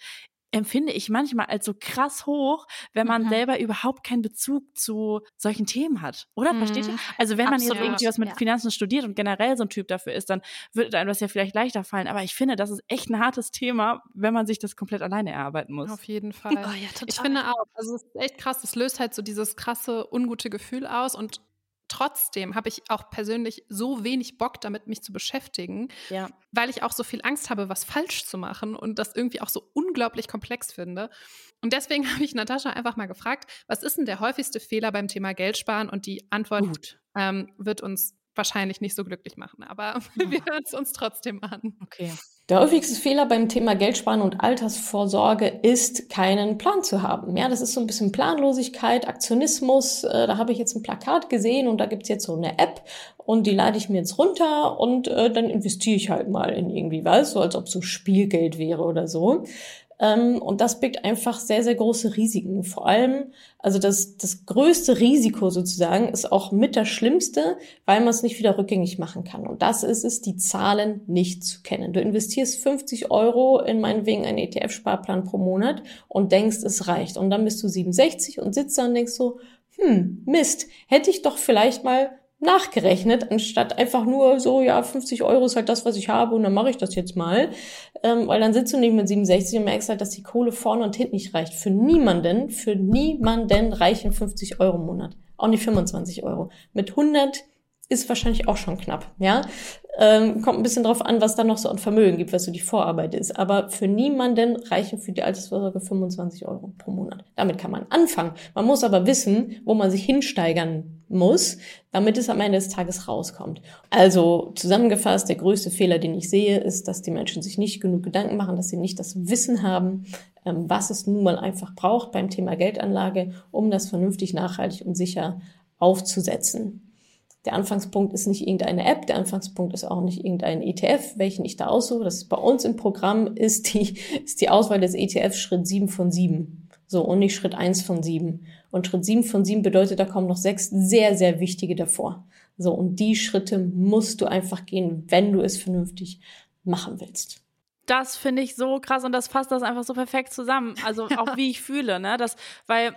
empfinde ich manchmal als so krass hoch, wenn man mhm. selber überhaupt keinen Bezug zu solchen Themen hat. Oder? Mhm. Versteht ihr? Also wenn Absolut. man jetzt irgendwie was mit ja. Finanzen studiert und generell so ein Typ dafür ist, dann würde einem das ja vielleicht leichter fallen. Aber ich finde, das ist echt ein hartes Thema, wenn man sich das komplett alleine erarbeiten muss. Auf jeden Fall. Oh, ja, ich finde auch, also es ist echt krass, es löst halt so dieses krasse, ungute Gefühl aus und Trotzdem habe ich auch persönlich so wenig Bock damit, mich zu beschäftigen, ja. weil ich auch so viel Angst habe, was falsch zu machen und das irgendwie auch so unglaublich komplex finde. Und deswegen habe ich Natascha einfach mal gefragt, was ist denn der häufigste Fehler beim Thema Geld sparen? Und die Antwort ähm, wird uns wahrscheinlich nicht so glücklich machen, aber wir hören es uns trotzdem an. Okay. Der häufigste Fehler beim Thema Geldsparen und Altersvorsorge ist, keinen Plan zu haben. Ja, das ist so ein bisschen Planlosigkeit, Aktionismus. Äh, da habe ich jetzt ein Plakat gesehen und da gibt's jetzt so eine App und die lade ich mir jetzt runter und äh, dann investiere ich halt mal in irgendwie was, so als ob so Spielgeld wäre oder so. Ähm, und das birgt einfach sehr, sehr große Risiken. Vor allem, also das, das größte Risiko sozusagen ist auch mit das Schlimmste, weil man es nicht wieder rückgängig machen kann. Und das ist es, die Zahlen nicht zu kennen. Du investierst 50 Euro in meinetwegen einen ETF-Sparplan pro Monat und denkst, es reicht. Und dann bist du 67 und sitzt da und denkst so, hm, Mist, hätte ich doch vielleicht mal nachgerechnet, anstatt einfach nur so, ja, 50 Euro ist halt das, was ich habe und dann mache ich das jetzt mal. Ähm, weil dann sitzt du nicht mit 67 und merkst halt, dass die Kohle vorne und hinten nicht reicht. Für niemanden, für niemanden reichen 50 Euro im Monat. Auch nicht 25 Euro. Mit 100 ist wahrscheinlich auch schon knapp, ja. Ähm, kommt ein bisschen drauf an, was da noch so an Vermögen gibt, was so die Vorarbeit ist. Aber für niemanden reichen für die Altersvorsorge 25 Euro pro Monat. Damit kann man anfangen. Man muss aber wissen, wo man sich hinsteigern muss, damit es am Ende des Tages rauskommt. Also zusammengefasst, der größte Fehler, den ich sehe, ist, dass die Menschen sich nicht genug Gedanken machen, dass sie nicht das Wissen haben, ähm, was es nun mal einfach braucht beim Thema Geldanlage, um das vernünftig, nachhaltig und sicher aufzusetzen. Der Anfangspunkt ist nicht irgendeine App, der Anfangspunkt ist auch nicht irgendein ETF, welchen ich da aussuche. Das ist bei uns im Programm ist die, ist die Auswahl des ETFs Schritt 7 von 7. So, und nicht Schritt 1 von 7. Und Schritt 7 von 7 bedeutet, da kommen noch sechs sehr, sehr wichtige davor. So, und die Schritte musst du einfach gehen, wenn du es vernünftig machen willst das finde ich so krass und das fasst das einfach so perfekt zusammen. Also auch wie ich fühle, ne? Das, weil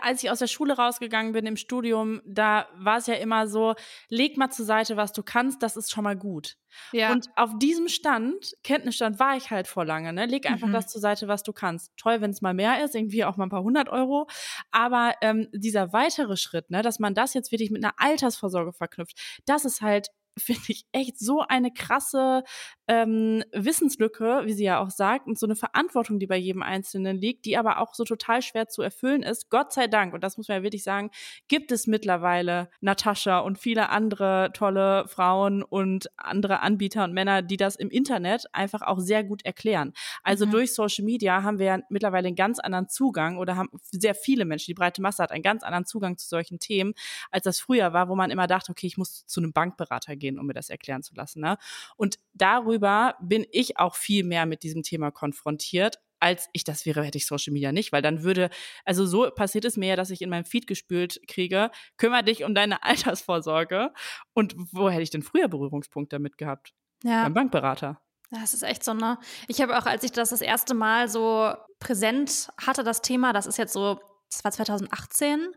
als ich aus der Schule rausgegangen bin im Studium, da war es ja immer so, leg mal zur Seite, was du kannst, das ist schon mal gut. Ja. Und auf diesem Stand, Kenntnisstand, war ich halt vor lange. Ne? Leg einfach mhm. das zur Seite, was du kannst. Toll, wenn es mal mehr ist, irgendwie auch mal ein paar hundert Euro. Aber ähm, dieser weitere Schritt, ne, dass man das jetzt wirklich mit einer Altersvorsorge verknüpft, das ist halt finde ich echt so eine krasse ähm, Wissenslücke, wie sie ja auch sagt, und so eine Verantwortung, die bei jedem Einzelnen liegt, die aber auch so total schwer zu erfüllen ist. Gott sei Dank, und das muss man ja wirklich sagen, gibt es mittlerweile Natascha und viele andere tolle Frauen und andere Anbieter und Männer, die das im Internet einfach auch sehr gut erklären. Also mhm. durch Social Media haben wir ja mittlerweile einen ganz anderen Zugang oder haben sehr viele Menschen, die breite Masse hat einen ganz anderen Zugang zu solchen Themen, als das früher war, wo man immer dachte, okay, ich muss zu einem Bankberater gehen, um mir das erklären zu lassen. Ne? Und darüber bin ich auch viel mehr mit diesem Thema konfrontiert, als ich das wäre, hätte ich Social Media nicht, weil dann würde, also so passiert es mir ja, dass ich in meinem Feed gespült kriege, kümmere dich um deine Altersvorsorge. Und wo hätte ich denn früher Berührungspunkte damit gehabt? Ja. Beim Bankberater. Das ist echt so, ne? Ich habe auch, als ich das das erste Mal so präsent hatte, das Thema, das ist jetzt so, das war 2018,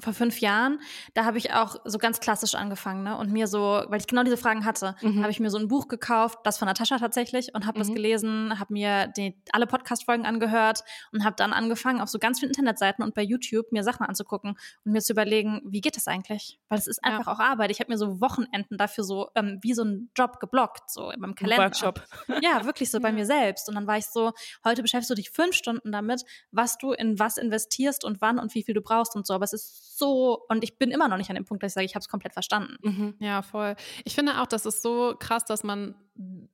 vor fünf Jahren, da habe ich auch so ganz klassisch angefangen, ne? Und mir so, weil ich genau diese Fragen hatte, mhm. habe ich mir so ein Buch gekauft, das von Natascha tatsächlich, und habe mhm. das gelesen, habe mir die, alle Podcast-Folgen angehört und habe dann angefangen, auf so ganz vielen Internetseiten und bei YouTube mir Sachen anzugucken und mir zu überlegen, wie geht das eigentlich? Weil es ist einfach ja. auch Arbeit. Ich habe mir so Wochenenden dafür so ähm, wie so einen Job geblockt, so in meinem Kalender. Workshop. Ja, wirklich so bei mir selbst. Und dann war ich so, heute beschäftigst du dich fünf Stunden damit, was du in was investierst und wann und wie viel du brauchst so, aber es ist so, und ich bin immer noch nicht an dem Punkt, dass ich sage, ich habe es komplett verstanden. Mhm. Ja, voll. Ich finde auch, das ist so krass, dass man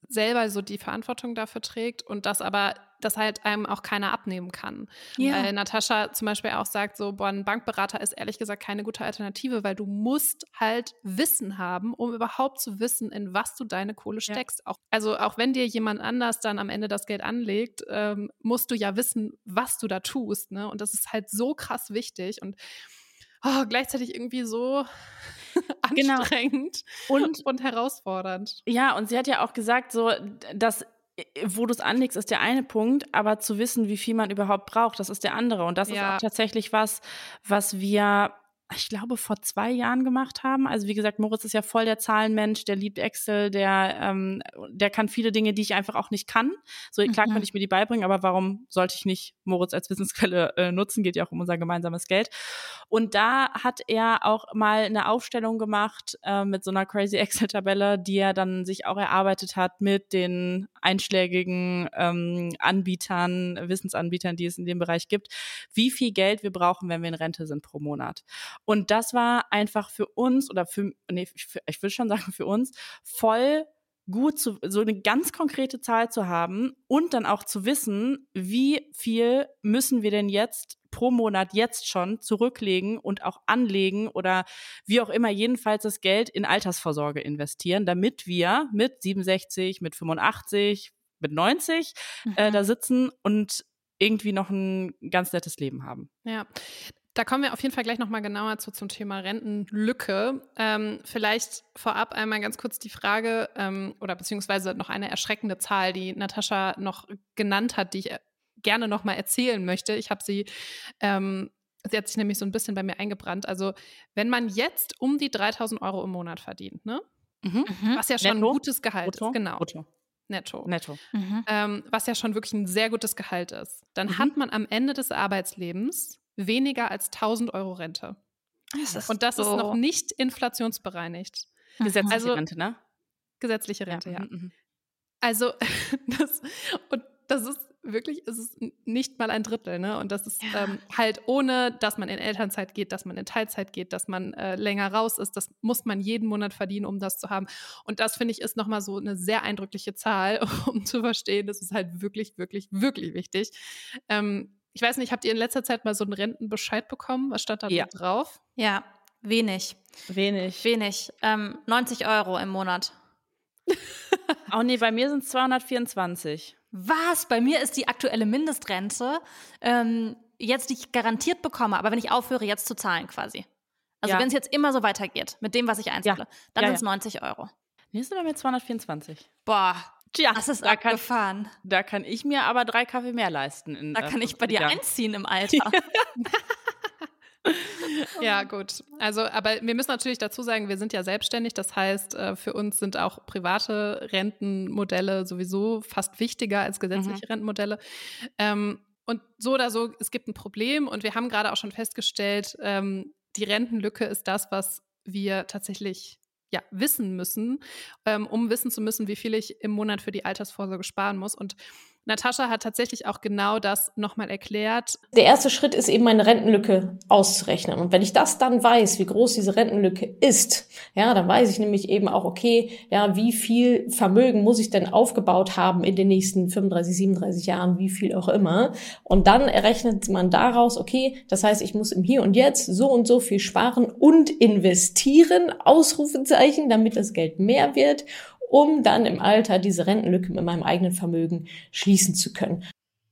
selber so die Verantwortung dafür trägt und das aber, das halt einem auch keiner abnehmen kann. Ja. Weil Natascha zum Beispiel auch sagt, so, boah, ein Bankberater ist ehrlich gesagt keine gute Alternative, weil du musst halt Wissen haben, um überhaupt zu wissen, in was du deine Kohle steckst. Ja. Auch, also auch wenn dir jemand anders dann am Ende das Geld anlegt, ähm, musst du ja wissen, was du da tust. Ne? Und das ist halt so krass wichtig und oh, gleichzeitig irgendwie so. anstrengend genau. und, und herausfordernd. Ja, und sie hat ja auch gesagt, so, dass wo du es anlegst, ist der eine Punkt, aber zu wissen, wie viel man überhaupt braucht, das ist der andere. Und das ja. ist auch tatsächlich was, was wir ich glaube, vor zwei Jahren gemacht haben. Also wie gesagt, Moritz ist ja voll der Zahlenmensch, der liebt Excel, der, ähm, der kann viele Dinge, die ich einfach auch nicht kann. So klar mhm. könnte ich mir die beibringen, aber warum sollte ich nicht Moritz als Wissensquelle äh, nutzen? Geht ja auch um unser gemeinsames Geld. Und da hat er auch mal eine Aufstellung gemacht äh, mit so einer crazy Excel-Tabelle, die er dann sich auch erarbeitet hat mit den einschlägigen ähm, Anbietern, Wissensanbietern, die es in dem Bereich gibt, wie viel Geld wir brauchen, wenn wir in Rente sind pro Monat. Und das war einfach für uns oder für, nee, für, ich würde schon sagen für uns, voll gut zu, so eine ganz konkrete Zahl zu haben und dann auch zu wissen, wie viel müssen wir denn jetzt pro Monat jetzt schon zurücklegen und auch anlegen oder wie auch immer jedenfalls das Geld in Altersvorsorge investieren, damit wir mit 67, mit 85, mit 90 mhm. äh, da sitzen und irgendwie noch ein ganz nettes Leben haben. Ja. Da kommen wir auf jeden Fall gleich nochmal genauer zu zum Thema Rentenlücke. Ähm, vielleicht vorab einmal ganz kurz die Frage ähm, oder beziehungsweise noch eine erschreckende Zahl, die Natascha noch genannt hat, die ich äh, gerne nochmal erzählen möchte. Ich habe sie, ähm, sie hat sich nämlich so ein bisschen bei mir eingebrannt. Also wenn man jetzt um die 3000 Euro im Monat verdient, ne? Mhm. mhm. Was ja schon Netto? ein gutes Gehalt Brutto? ist, genau. Brutto. Netto. Netto. Mhm. Ähm, was ja schon wirklich ein sehr gutes Gehalt ist. Dann mhm. hat man am Ende des Arbeitslebens weniger als 1000 Euro Rente. Das und das so. ist noch nicht inflationsbereinigt. Gesetzliche also, Rente, ne? Gesetzliche Rente, ja. ja. Mhm, mhm. Also, das, und das ist wirklich, ist es nicht mal ein Drittel, ne? Und das ist ja. ähm, halt ohne, dass man in Elternzeit geht, dass man in Teilzeit geht, dass man äh, länger raus ist. Das muss man jeden Monat verdienen, um das zu haben. Und das finde ich ist nochmal so eine sehr eindrückliche Zahl, um zu verstehen, das ist halt wirklich, wirklich, wirklich wichtig. Ähm, ich weiß nicht, habt ihr in letzter Zeit mal so einen Rentenbescheid bekommen? Was stand da ja. drauf? Ja, wenig. Wenig. Wenig. Ähm, 90 Euro im Monat. oh nee, bei mir sind es 224. Was? Bei mir ist die aktuelle Mindestrente ähm, jetzt, die ich garantiert bekomme, aber wenn ich aufhöre, jetzt zu zahlen quasi. Also ja. wenn es jetzt immer so weitergeht mit dem, was ich einzahle, ja. dann ja, sind es 90 Euro. Nee, sind bei mir 224. Boah, Tja, das ist da abgefahren. Kann, da kann ich mir aber drei Kaffee mehr leisten. In, da kann äh, ich bei dir ja. einziehen im Alter. ja, gut. Also, aber wir müssen natürlich dazu sagen, wir sind ja selbstständig. Das heißt, äh, für uns sind auch private Rentenmodelle sowieso fast wichtiger als gesetzliche mhm. Rentenmodelle. Ähm, und so oder so, es gibt ein Problem und wir haben gerade auch schon festgestellt, ähm, die Rentenlücke ist das, was wir tatsächlich ja, wissen müssen, ähm, um wissen zu müssen, wie viel ich im Monat für die Altersvorsorge sparen muss. Und Natascha hat tatsächlich auch genau das nochmal erklärt. Der erste Schritt ist eben meine Rentenlücke auszurechnen. Und wenn ich das dann weiß, wie groß diese Rentenlücke ist, ja, dann weiß ich nämlich eben auch, okay, ja, wie viel Vermögen muss ich denn aufgebaut haben in den nächsten 35, 37 Jahren, wie viel auch immer. Und dann errechnet man daraus, okay, das heißt, ich muss im Hier und Jetzt so und so viel sparen und investieren, Ausrufezeichen, damit das Geld mehr wird um dann im Alter diese Rentenlücke mit meinem eigenen Vermögen schließen zu können.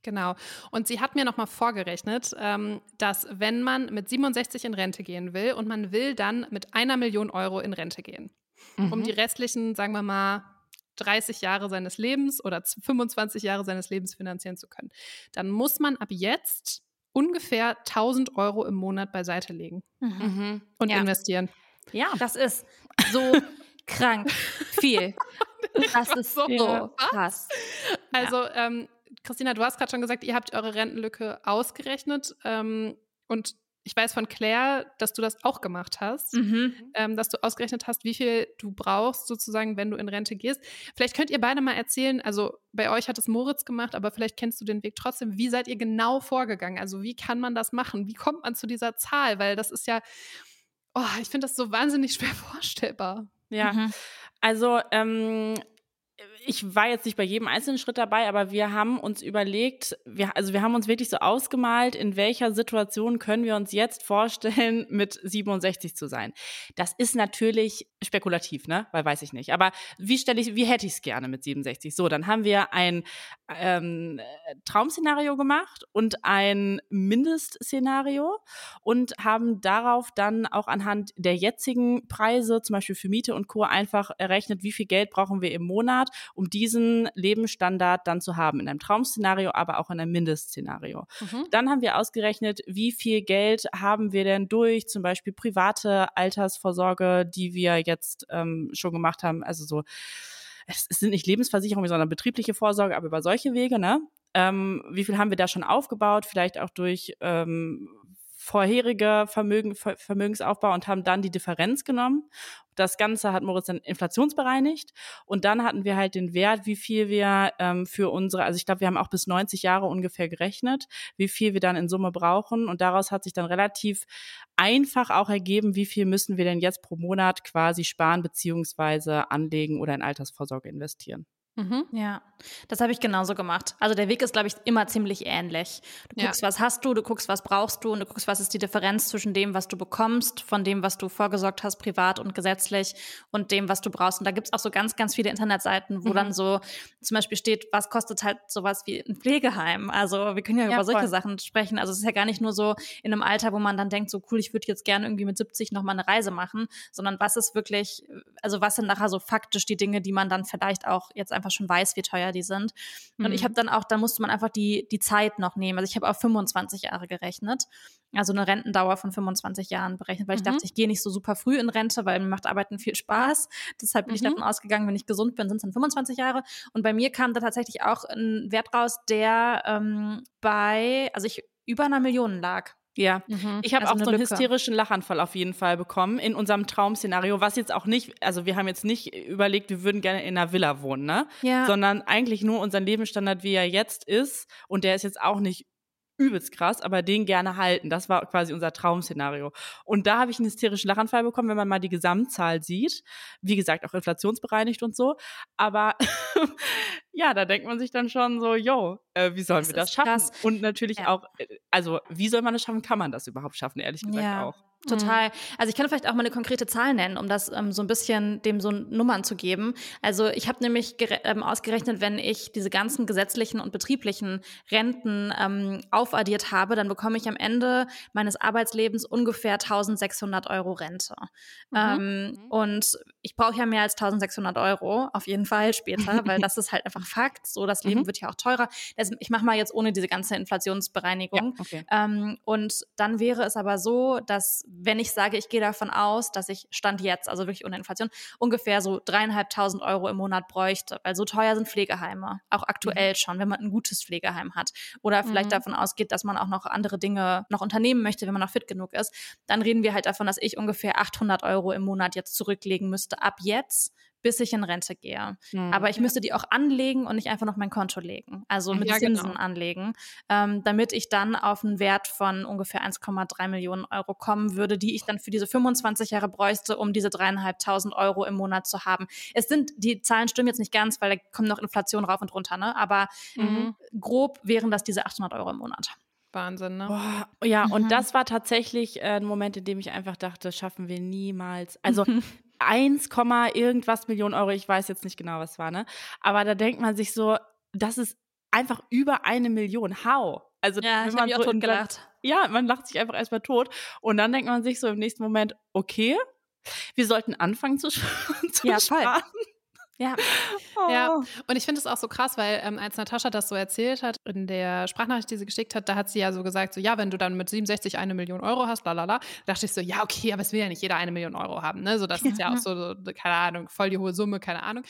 Genau. Und sie hat mir nochmal vorgerechnet, ähm, dass wenn man mit 67 in Rente gehen will und man will dann mit einer Million Euro in Rente gehen, mhm. um die restlichen, sagen wir mal, 30 Jahre seines Lebens oder 25 Jahre seines Lebens finanzieren zu können, dann muss man ab jetzt ungefähr 1000 Euro im Monat beiseite legen mhm. und ja. investieren. Ja, das ist so krank viel. Das ist so krass. Also, ähm, Christina, du hast gerade schon gesagt, ihr habt eure Rentenlücke ausgerechnet. Ähm, und ich weiß von Claire, dass du das auch gemacht hast, mhm. ähm, dass du ausgerechnet hast, wie viel du brauchst, sozusagen, wenn du in Rente gehst. Vielleicht könnt ihr beide mal erzählen, also bei euch hat es Moritz gemacht, aber vielleicht kennst du den Weg trotzdem. Wie seid ihr genau vorgegangen? Also, wie kann man das machen? Wie kommt man zu dieser Zahl? Weil das ist ja, oh, ich finde das so wahnsinnig schwer vorstellbar. Ja, mhm. also ähm, ich war jetzt nicht bei jedem einzelnen Schritt dabei, aber wir haben uns überlegt, wir, also wir haben uns wirklich so ausgemalt, in welcher Situation können wir uns jetzt vorstellen, mit 67 zu sein. Das ist natürlich spekulativ, ne? Weil weiß ich nicht. Aber wie stelle ich, wie hätte ich es gerne mit 67? So, dann haben wir ein ähm, Traumszenario gemacht und ein Mindestszenario und haben darauf dann auch anhand der jetzigen Preise, zum Beispiel für Miete und Co., einfach errechnet, wie viel Geld brauchen wir im Monat um diesen Lebensstandard dann zu haben, in einem Traum-Szenario, aber auch in einem Mindestszenario. Mhm. Dann haben wir ausgerechnet, wie viel Geld haben wir denn durch zum Beispiel private Altersvorsorge, die wir jetzt ähm, schon gemacht haben, also so es, sind nicht Lebensversicherungen, sondern betriebliche Vorsorge, aber über solche Wege, ne? Ähm, wie viel haben wir da schon aufgebaut? Vielleicht auch durch ähm, vorherige Vermögen, Vermögensaufbau und haben dann die Differenz genommen. Das Ganze hat Moritz dann inflationsbereinigt und dann hatten wir halt den Wert, wie viel wir ähm, für unsere, also ich glaube, wir haben auch bis 90 Jahre ungefähr gerechnet, wie viel wir dann in Summe brauchen und daraus hat sich dann relativ einfach auch ergeben, wie viel müssen wir denn jetzt pro Monat quasi sparen beziehungsweise anlegen oder in Altersvorsorge investieren. Mhm. Ja, das habe ich genauso gemacht. Also der Weg ist, glaube ich, immer ziemlich ähnlich. Du guckst, ja. was hast du, du guckst, was brauchst du und du guckst, was ist die Differenz zwischen dem, was du bekommst, von dem, was du vorgesorgt hast, privat und gesetzlich und dem, was du brauchst. Und da gibt es auch so ganz, ganz viele Internetseiten, wo mhm. dann so zum Beispiel steht, was kostet halt sowas wie ein Pflegeheim. Also wir können ja, ja über solche Sachen sprechen. Also es ist ja gar nicht nur so in einem Alter, wo man dann denkt, so cool, ich würde jetzt gerne irgendwie mit 70 nochmal eine Reise machen, sondern was ist wirklich, also was sind nachher so faktisch die Dinge, die man dann vielleicht auch jetzt einfach schon weiß, wie teuer die sind. Mhm. Und ich mhm. habe dann auch, da musste man einfach die, die Zeit noch nehmen. Also ich habe auf 25 Jahre gerechnet, also eine Rentendauer von 25 Jahren berechnet, weil mhm. ich dachte, ich gehe nicht so super früh in Rente, weil mir macht Arbeiten viel Spaß. Deshalb bin mhm. ich davon ausgegangen, wenn ich gesund bin, sind es dann 25 Jahre. Und bei mir kam da tatsächlich auch ein Wert raus, der ähm, bei, also ich über einer Million lag. Ja, mhm. ich habe also auch so einen Lücke. hysterischen Lachanfall auf jeden Fall bekommen in unserem Traumszenario, was jetzt auch nicht, also wir haben jetzt nicht überlegt, wir würden gerne in einer Villa wohnen, ne? Ja. Sondern eigentlich nur unseren Lebensstandard, wie er jetzt ist. Und der ist jetzt auch nicht übelst krass, aber den gerne halten. Das war quasi unser Traumszenario. Und da habe ich einen hysterischen Lachanfall bekommen, wenn man mal die Gesamtzahl sieht. Wie gesagt, auch inflationsbereinigt und so. Aber ja, da denkt man sich dann schon so, yo, äh, wie sollen das wir das schaffen? Krass. Und natürlich ja. auch, äh, also wie soll man das schaffen? Kann man das überhaupt schaffen? Ehrlich gesagt ja. auch. Total. Mhm. Also ich kann vielleicht auch mal eine konkrete Zahl nennen, um das ähm, so ein bisschen dem so Nummern zu geben. Also ich habe nämlich ähm, ausgerechnet, wenn ich diese ganzen gesetzlichen und betrieblichen Renten ähm, aufaddiert habe, dann bekomme ich am Ende meines Arbeitslebens ungefähr 1600 Euro Rente. Mhm. Ähm, mhm. und ich brauche ja mehr als 1600 Euro, auf jeden Fall später, weil das ist halt einfach Fakt. So, das Leben mhm. wird ja auch teurer. Das, ich mache mal jetzt ohne diese ganze Inflationsbereinigung. Ja, okay. ähm, und dann wäre es aber so, dass wenn ich sage, ich gehe davon aus, dass ich Stand jetzt, also wirklich ohne Inflation, ungefähr so dreieinhalbtausend Euro im Monat bräuchte, weil so teuer sind Pflegeheime, auch aktuell mhm. schon, wenn man ein gutes Pflegeheim hat. Oder vielleicht mhm. davon ausgeht, dass man auch noch andere Dinge noch unternehmen möchte, wenn man noch fit genug ist. Dann reden wir halt davon, dass ich ungefähr 800 Euro im Monat jetzt zurücklegen müsste, ab jetzt bis ich in Rente gehe. Mhm. Aber ich müsste die auch anlegen und nicht einfach noch mein Konto legen. Also mit ja, Zinsen genau. anlegen, ähm, damit ich dann auf einen Wert von ungefähr 1,3 Millionen Euro kommen würde, die ich dann für diese 25 Jahre bräuchte, um diese dreieinhalbtausend Euro im Monat zu haben. Es sind, die Zahlen stimmen jetzt nicht ganz, weil da kommt noch Inflation rauf und runter, ne? Aber mhm. grob wären das diese 800 Euro im Monat. Wahnsinn, ne? Boah, ja, mhm. und das war tatsächlich äh, ein Moment, in dem ich einfach dachte, schaffen wir niemals. Also 1, irgendwas Millionen Euro, ich weiß jetzt nicht genau, was war, ne? Aber da denkt man sich so, das ist einfach über eine Million. How? Also, ja, ich habe so auch tot gelacht. Ja, man lacht sich einfach erstmal tot. Und dann denkt man sich so im nächsten Moment, okay, wir sollten anfangen zu, zu ja, sparen. Voll. Ja. Oh. ja. Und ich finde es auch so krass, weil ähm, als Natascha das so erzählt hat, in der Sprachnachricht, die sie geschickt hat, da hat sie ja so gesagt, so ja, wenn du dann mit 67 eine Million Euro hast, lalala, dachte ich so, ja, okay, aber es will ja nicht jeder eine Million Euro haben, ne? So, das ist ja auch so, so keine Ahnung, voll die hohe Summe, keine Ahnung.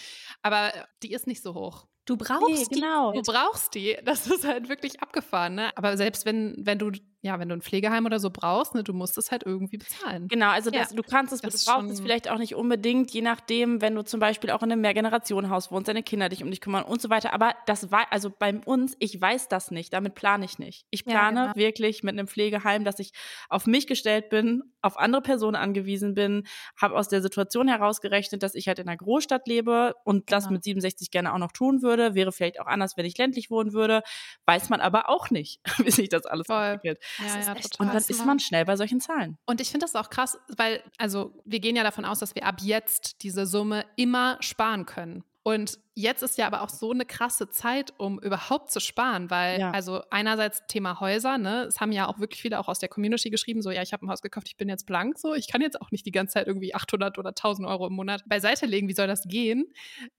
Aber die ist nicht so hoch. Du brauchst nee, die. Genau. Du brauchst die. Das ist halt wirklich abgefahren, ne? Aber selbst wenn, wenn du ja, wenn du ein Pflegeheim oder so brauchst, ne, du musst es halt irgendwie bezahlen. Genau, also das, ja. du kannst es, du brauchst es vielleicht auch nicht unbedingt, je nachdem, wenn du zum Beispiel auch in einem Mehrgenerationenhaus wohnst, deine Kinder dich um dich kümmern und so weiter. Aber das war, also bei uns, ich weiß das nicht, damit plane ich nicht. Ich plane ja, genau. wirklich mit einem Pflegeheim, dass ich auf mich gestellt bin, auf andere Personen angewiesen bin, habe aus der Situation herausgerechnet, dass ich halt in einer Großstadt lebe und genau. das mit 67 gerne auch noch tun würde. Wäre vielleicht auch anders, wenn ich ländlich wohnen würde. Weiß man aber auch nicht, wie sich das alles Voll. entwickelt. Ja, ja, total. Und dann ist man schnell bei solchen Zahlen. Und ich finde das auch krass, weil, also wir gehen ja davon aus, dass wir ab jetzt diese Summe immer sparen können. Und jetzt ist ja aber auch so eine krasse Zeit, um überhaupt zu sparen, weil ja. also einerseits Thema Häuser, ne, es haben ja auch wirklich viele auch aus der Community geschrieben, so ja, ich habe ein Haus gekauft, ich bin jetzt blank, so. Ich kann jetzt auch nicht die ganze Zeit irgendwie 800 oder 1000 Euro im Monat beiseite legen, wie soll das gehen?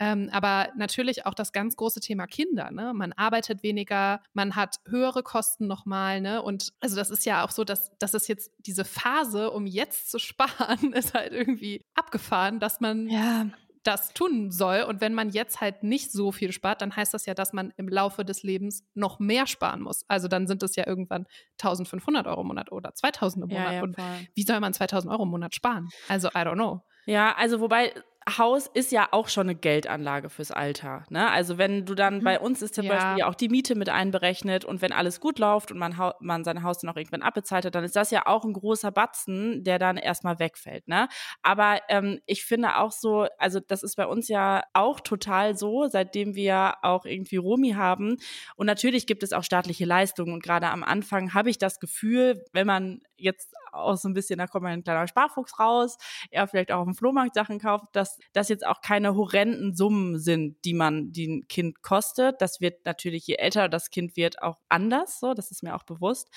Ähm, aber natürlich auch das ganz große Thema Kinder, ne, man arbeitet weniger, man hat höhere Kosten nochmal, ne, und also das ist ja auch so, dass das ist jetzt diese Phase, um jetzt zu sparen, ist halt irgendwie abgefahren, dass man ja das tun soll. Und wenn man jetzt halt nicht so viel spart, dann heißt das ja, dass man im Laufe des Lebens noch mehr sparen muss. Also dann sind es ja irgendwann 1500 Euro im Monat oder 2000 im Monat. Ja, ja, und wie soll man 2000 Euro im Monat sparen? Also, I don't know. Ja, also wobei Haus ist ja auch schon eine Geldanlage fürs Alter. Ne? Also wenn du dann, mhm. bei uns ist zum ja. Beispiel ja auch die Miete mit einberechnet und wenn alles gut läuft und man, man sein Haus dann auch irgendwann abbezahlt hat, dann ist das ja auch ein großer Batzen, der dann erstmal wegfällt. Ne? Aber ähm, ich finde auch so, also das ist bei uns ja auch total so, seitdem wir auch irgendwie Romi haben. Und natürlich gibt es auch staatliche Leistungen und gerade am Anfang habe ich das Gefühl, wenn man jetzt auch so ein bisschen, da kommt ein kleiner Sparfuchs raus, er vielleicht auch auf dem Flohmarkt Sachen kauft, dass das jetzt auch keine horrenden Summen sind, die man, ein Kind kostet. Das wird natürlich, je älter das Kind wird, auch anders, so, das ist mir auch bewusst.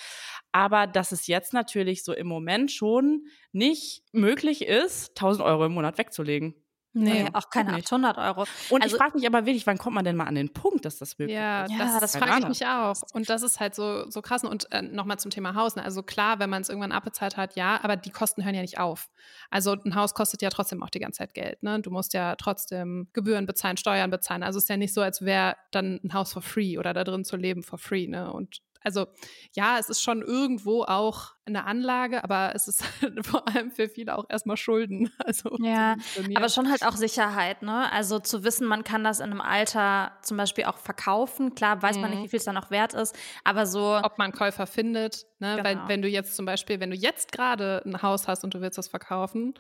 Aber dass es jetzt natürlich so im Moment schon nicht möglich ist, 1000 Euro im Monat wegzulegen. Nee, ja, auch keine 800 Euro. Und also, ich frage mich aber wirklich, wann kommt man denn mal an den Punkt, dass das möglich ja, ist? Ja, das, das frage ich mich auch. Und das ist halt so, so krass. Und äh, nochmal zum Thema Haus. Ne? Also klar, wenn man es irgendwann abbezahlt hat, ja, aber die Kosten hören ja nicht auf. Also ein Haus kostet ja trotzdem auch die ganze Zeit Geld. Ne? Du musst ja trotzdem Gebühren bezahlen, Steuern bezahlen. Also es ist ja nicht so, als wäre dann ein Haus for free oder da drin zu leben for free. Ne? Und also ja, es ist schon irgendwo auch eine Anlage, aber es ist vor allem für viele auch erstmal Schulden. Also ja, aber schon halt auch Sicherheit, ne? Also zu wissen, man kann das in einem Alter zum Beispiel auch verkaufen. Klar weiß mhm. man nicht, mhm. wie viel es dann noch wert ist, aber so. Ob man Käufer findet, ne? Genau. Weil wenn du jetzt zum Beispiel, wenn du jetzt gerade ein Haus hast und du willst das verkaufen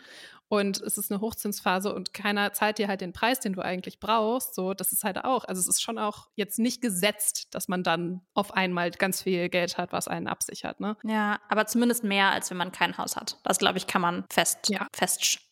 und es ist eine Hochzinsphase und keiner zahlt dir halt den Preis, den du eigentlich brauchst, so, das ist halt auch, also es ist schon auch jetzt nicht gesetzt, dass man dann auf einmal ganz viel Geld hat, was einen absichert, ne? Ja, aber zumindest mehr, als wenn man kein Haus hat. Das, glaube ich, kann man fest, ja. feststellen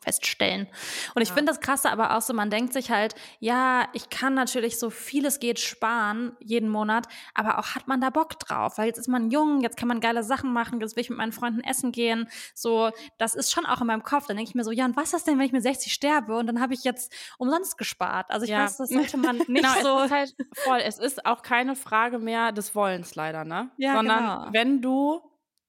feststellen. Und ich finde das krasse aber auch so, man denkt sich halt, ja, ich kann natürlich so viel es geht sparen jeden Monat, aber auch hat man da Bock drauf, weil jetzt ist man jung, jetzt kann man geile Sachen machen, jetzt will ich mit meinen Freunden essen gehen, so, das ist schon auch in meinem Kopf, dann denke ich mir so, ja, und was ist denn, wenn ich mit 60 sterbe und dann habe ich jetzt umsonst gespart? Also ich ja. weiß, das sollte man nicht genau, so. Es ist halt voll, es ist auch keine Frage mehr des Wollens leider, ne? Ja, Sondern genau. wenn du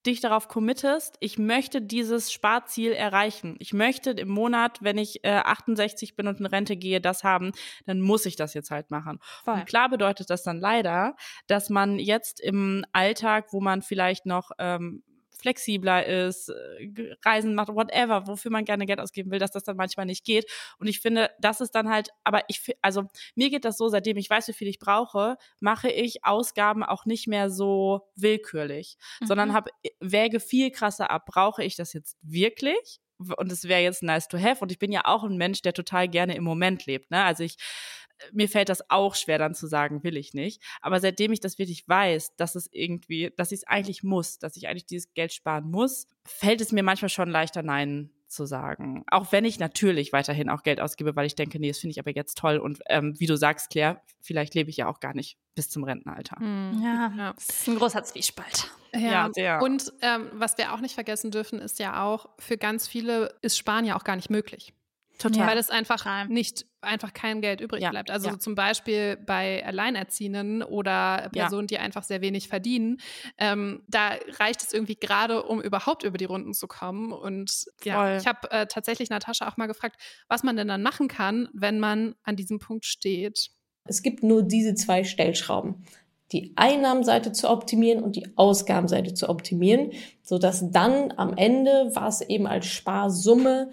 dich darauf committest, ich möchte dieses Sparziel erreichen. Ich möchte im Monat, wenn ich äh, 68 bin und in Rente gehe, das haben, dann muss ich das jetzt halt machen. Voll. Und klar bedeutet das dann leider, dass man jetzt im Alltag, wo man vielleicht noch ähm, flexibler ist, äh, Reisen macht, whatever, wofür man gerne Geld ausgeben will, dass das dann manchmal nicht geht. Und ich finde, das ist dann halt, aber ich, also mir geht das so, seitdem ich weiß, wie viel ich brauche, mache ich Ausgaben auch nicht mehr so willkürlich, mhm. sondern habe, äh, wäge viel krasser ab. Brauche ich das jetzt wirklich? Und es wäre jetzt nice to have. Und ich bin ja auch ein Mensch, der total gerne im Moment lebt. Ne? Also ich mir fällt das auch schwer dann zu sagen, will ich nicht. Aber seitdem ich das wirklich weiß, dass es irgendwie, dass ich es eigentlich muss, dass ich eigentlich dieses Geld sparen muss, fällt es mir manchmal schon leichter, Nein zu sagen. Auch wenn ich natürlich weiterhin auch Geld ausgebe, weil ich denke, nee, das finde ich aber jetzt toll. Und ähm, wie du sagst, Claire, vielleicht lebe ich ja auch gar nicht bis zum Rentenalter. Mhm. Ja, ja, das ist ein großer Zwiespalt. Ja, ja Und ähm, was wir auch nicht vergessen dürfen, ist ja auch, für ganz viele ist Sparen ja auch gar nicht möglich. Total. Weil es einfach nicht einfach kein Geld übrig ja, bleibt. Also ja. zum Beispiel bei Alleinerziehenden oder Personen, ja. die einfach sehr wenig verdienen, ähm, da reicht es irgendwie gerade, um überhaupt über die Runden zu kommen. Und ja, ich habe äh, tatsächlich Natascha auch mal gefragt, was man denn dann machen kann, wenn man an diesem Punkt steht. Es gibt nur diese zwei Stellschrauben die Einnahmenseite zu optimieren und die Ausgabenseite zu optimieren, so dass dann am Ende, was eben als Sparsumme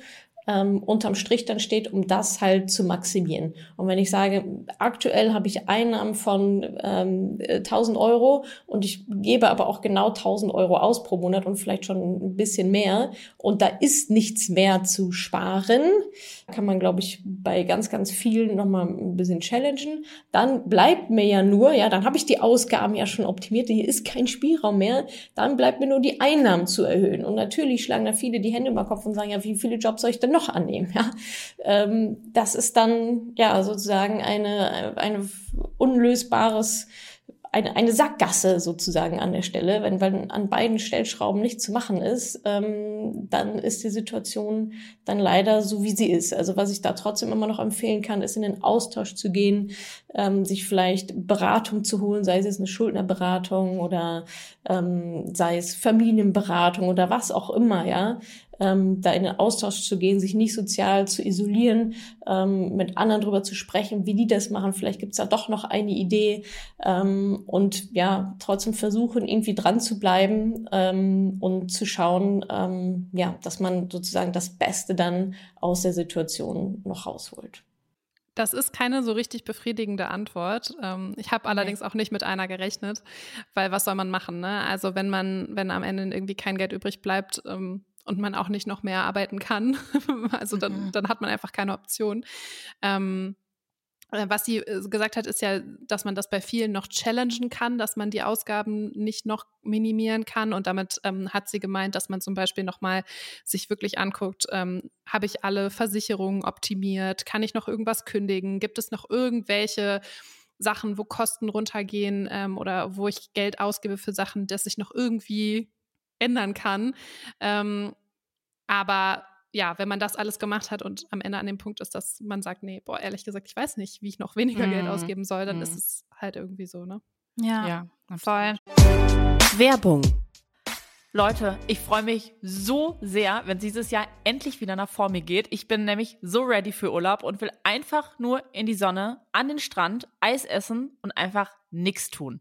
ähm, unterm Strich dann steht, um das halt zu maximieren. Und wenn ich sage, aktuell habe ich Einnahmen von ähm, 1000 Euro und ich gebe aber auch genau 1000 Euro aus pro Monat und vielleicht schon ein bisschen mehr und da ist nichts mehr zu sparen, kann man, glaube ich, bei ganz, ganz vielen nochmal ein bisschen challengen. Dann bleibt mir ja nur, ja, dann habe ich die Ausgaben ja schon optimiert, hier ist kein Spielraum mehr, dann bleibt mir nur die Einnahmen zu erhöhen. Und natürlich schlagen da viele die Hände über Kopf und sagen, ja, wie viele Jobs soll ich denn noch annehmen? Ja, ähm, das ist dann ja sozusagen eine, eine unlösbares eine, eine Sackgasse sozusagen an der Stelle. Wenn, wenn an beiden Stellschrauben nichts zu machen ist, ähm, dann ist die Situation dann leider so, wie sie ist. Also was ich da trotzdem immer noch empfehlen kann, ist in den Austausch zu gehen, ähm, sich vielleicht Beratung zu holen, sei es jetzt eine Schuldnerberatung oder ähm, sei es Familienberatung oder was auch immer, ja ähm, da in den Austausch zu gehen, sich nicht sozial zu isolieren, ähm, mit anderen drüber zu sprechen, wie die das machen. Vielleicht gibt's da doch noch eine Idee ähm, und ja, trotzdem versuchen, irgendwie dran zu bleiben ähm, und zu schauen, ähm, ja, dass man sozusagen das Beste dann aus der Situation noch rausholt. Das ist keine so richtig befriedigende Antwort. Ähm, ich habe allerdings auch nicht mit einer gerechnet, weil was soll man machen? Ne? Also wenn man, wenn am Ende irgendwie kein Geld übrig bleibt ähm, und man auch nicht noch mehr arbeiten kann, also dann, mhm. dann hat man einfach keine Option. Ähm, äh, was sie äh, gesagt hat, ist ja, dass man das bei vielen noch challengen kann, dass man die Ausgaben nicht noch minimieren kann. Und damit ähm, hat sie gemeint, dass man zum Beispiel nochmal sich wirklich anguckt, ähm, habe ich alle Versicherungen optimiert? Kann ich noch irgendwas kündigen? Gibt es noch irgendwelche Sachen, wo Kosten runtergehen ähm, oder wo ich Geld ausgebe für Sachen, dass ich noch irgendwie ändern kann? Ähm, aber ja, wenn man das alles gemacht hat und am Ende an dem Punkt ist, dass man sagt, nee, boah, ehrlich gesagt, ich weiß nicht, wie ich noch weniger mm. Geld mhm. ausgeben soll, dann mm. ist es halt irgendwie so, ne? Ja, ja voll. Werbung. Leute, ich freue mich so sehr, wenn dieses Jahr endlich wieder nach vor mir geht. Ich bin nämlich so ready für Urlaub und will einfach nur in die Sonne, an den Strand, Eis essen und einfach nichts tun.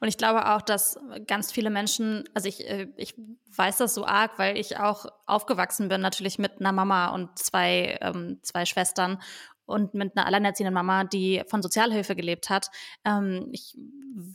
Und ich glaube auch, dass ganz viele Menschen, also ich, äh, ich weiß das so arg, weil ich auch aufgewachsen bin, natürlich mit einer Mama und zwei, ähm, zwei Schwestern und mit einer alleinerziehenden Mama, die von Sozialhilfe gelebt hat. Ähm, ich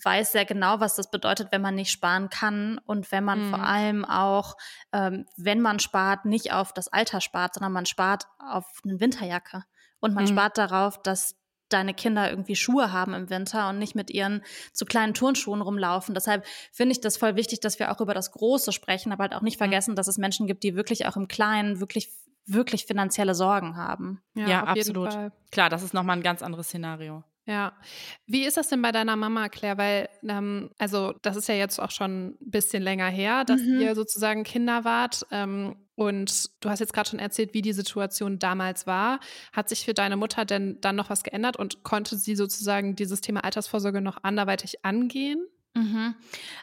weiß sehr genau, was das bedeutet, wenn man nicht sparen kann und wenn man mhm. vor allem auch, ähm, wenn man spart, nicht auf das Alter spart, sondern man spart auf eine Winterjacke. Und man mhm. spart darauf, dass deine Kinder irgendwie Schuhe haben im Winter und nicht mit ihren zu kleinen Turnschuhen rumlaufen. Deshalb finde ich das voll wichtig, dass wir auch über das Große sprechen, aber halt auch nicht mhm. vergessen, dass es Menschen gibt, die wirklich auch im Kleinen wirklich wirklich finanzielle Sorgen haben. Ja, ja absolut. Klar, das ist nochmal ein ganz anderes Szenario. Ja. Wie ist das denn bei deiner Mama, Claire? Weil, ähm, also, das ist ja jetzt auch schon ein bisschen länger her, dass mhm. ihr sozusagen Kinder wart. Ähm, und du hast jetzt gerade schon erzählt, wie die Situation damals war. Hat sich für deine Mutter denn dann noch was geändert und konnte sie sozusagen dieses Thema Altersvorsorge noch anderweitig angehen? Mhm.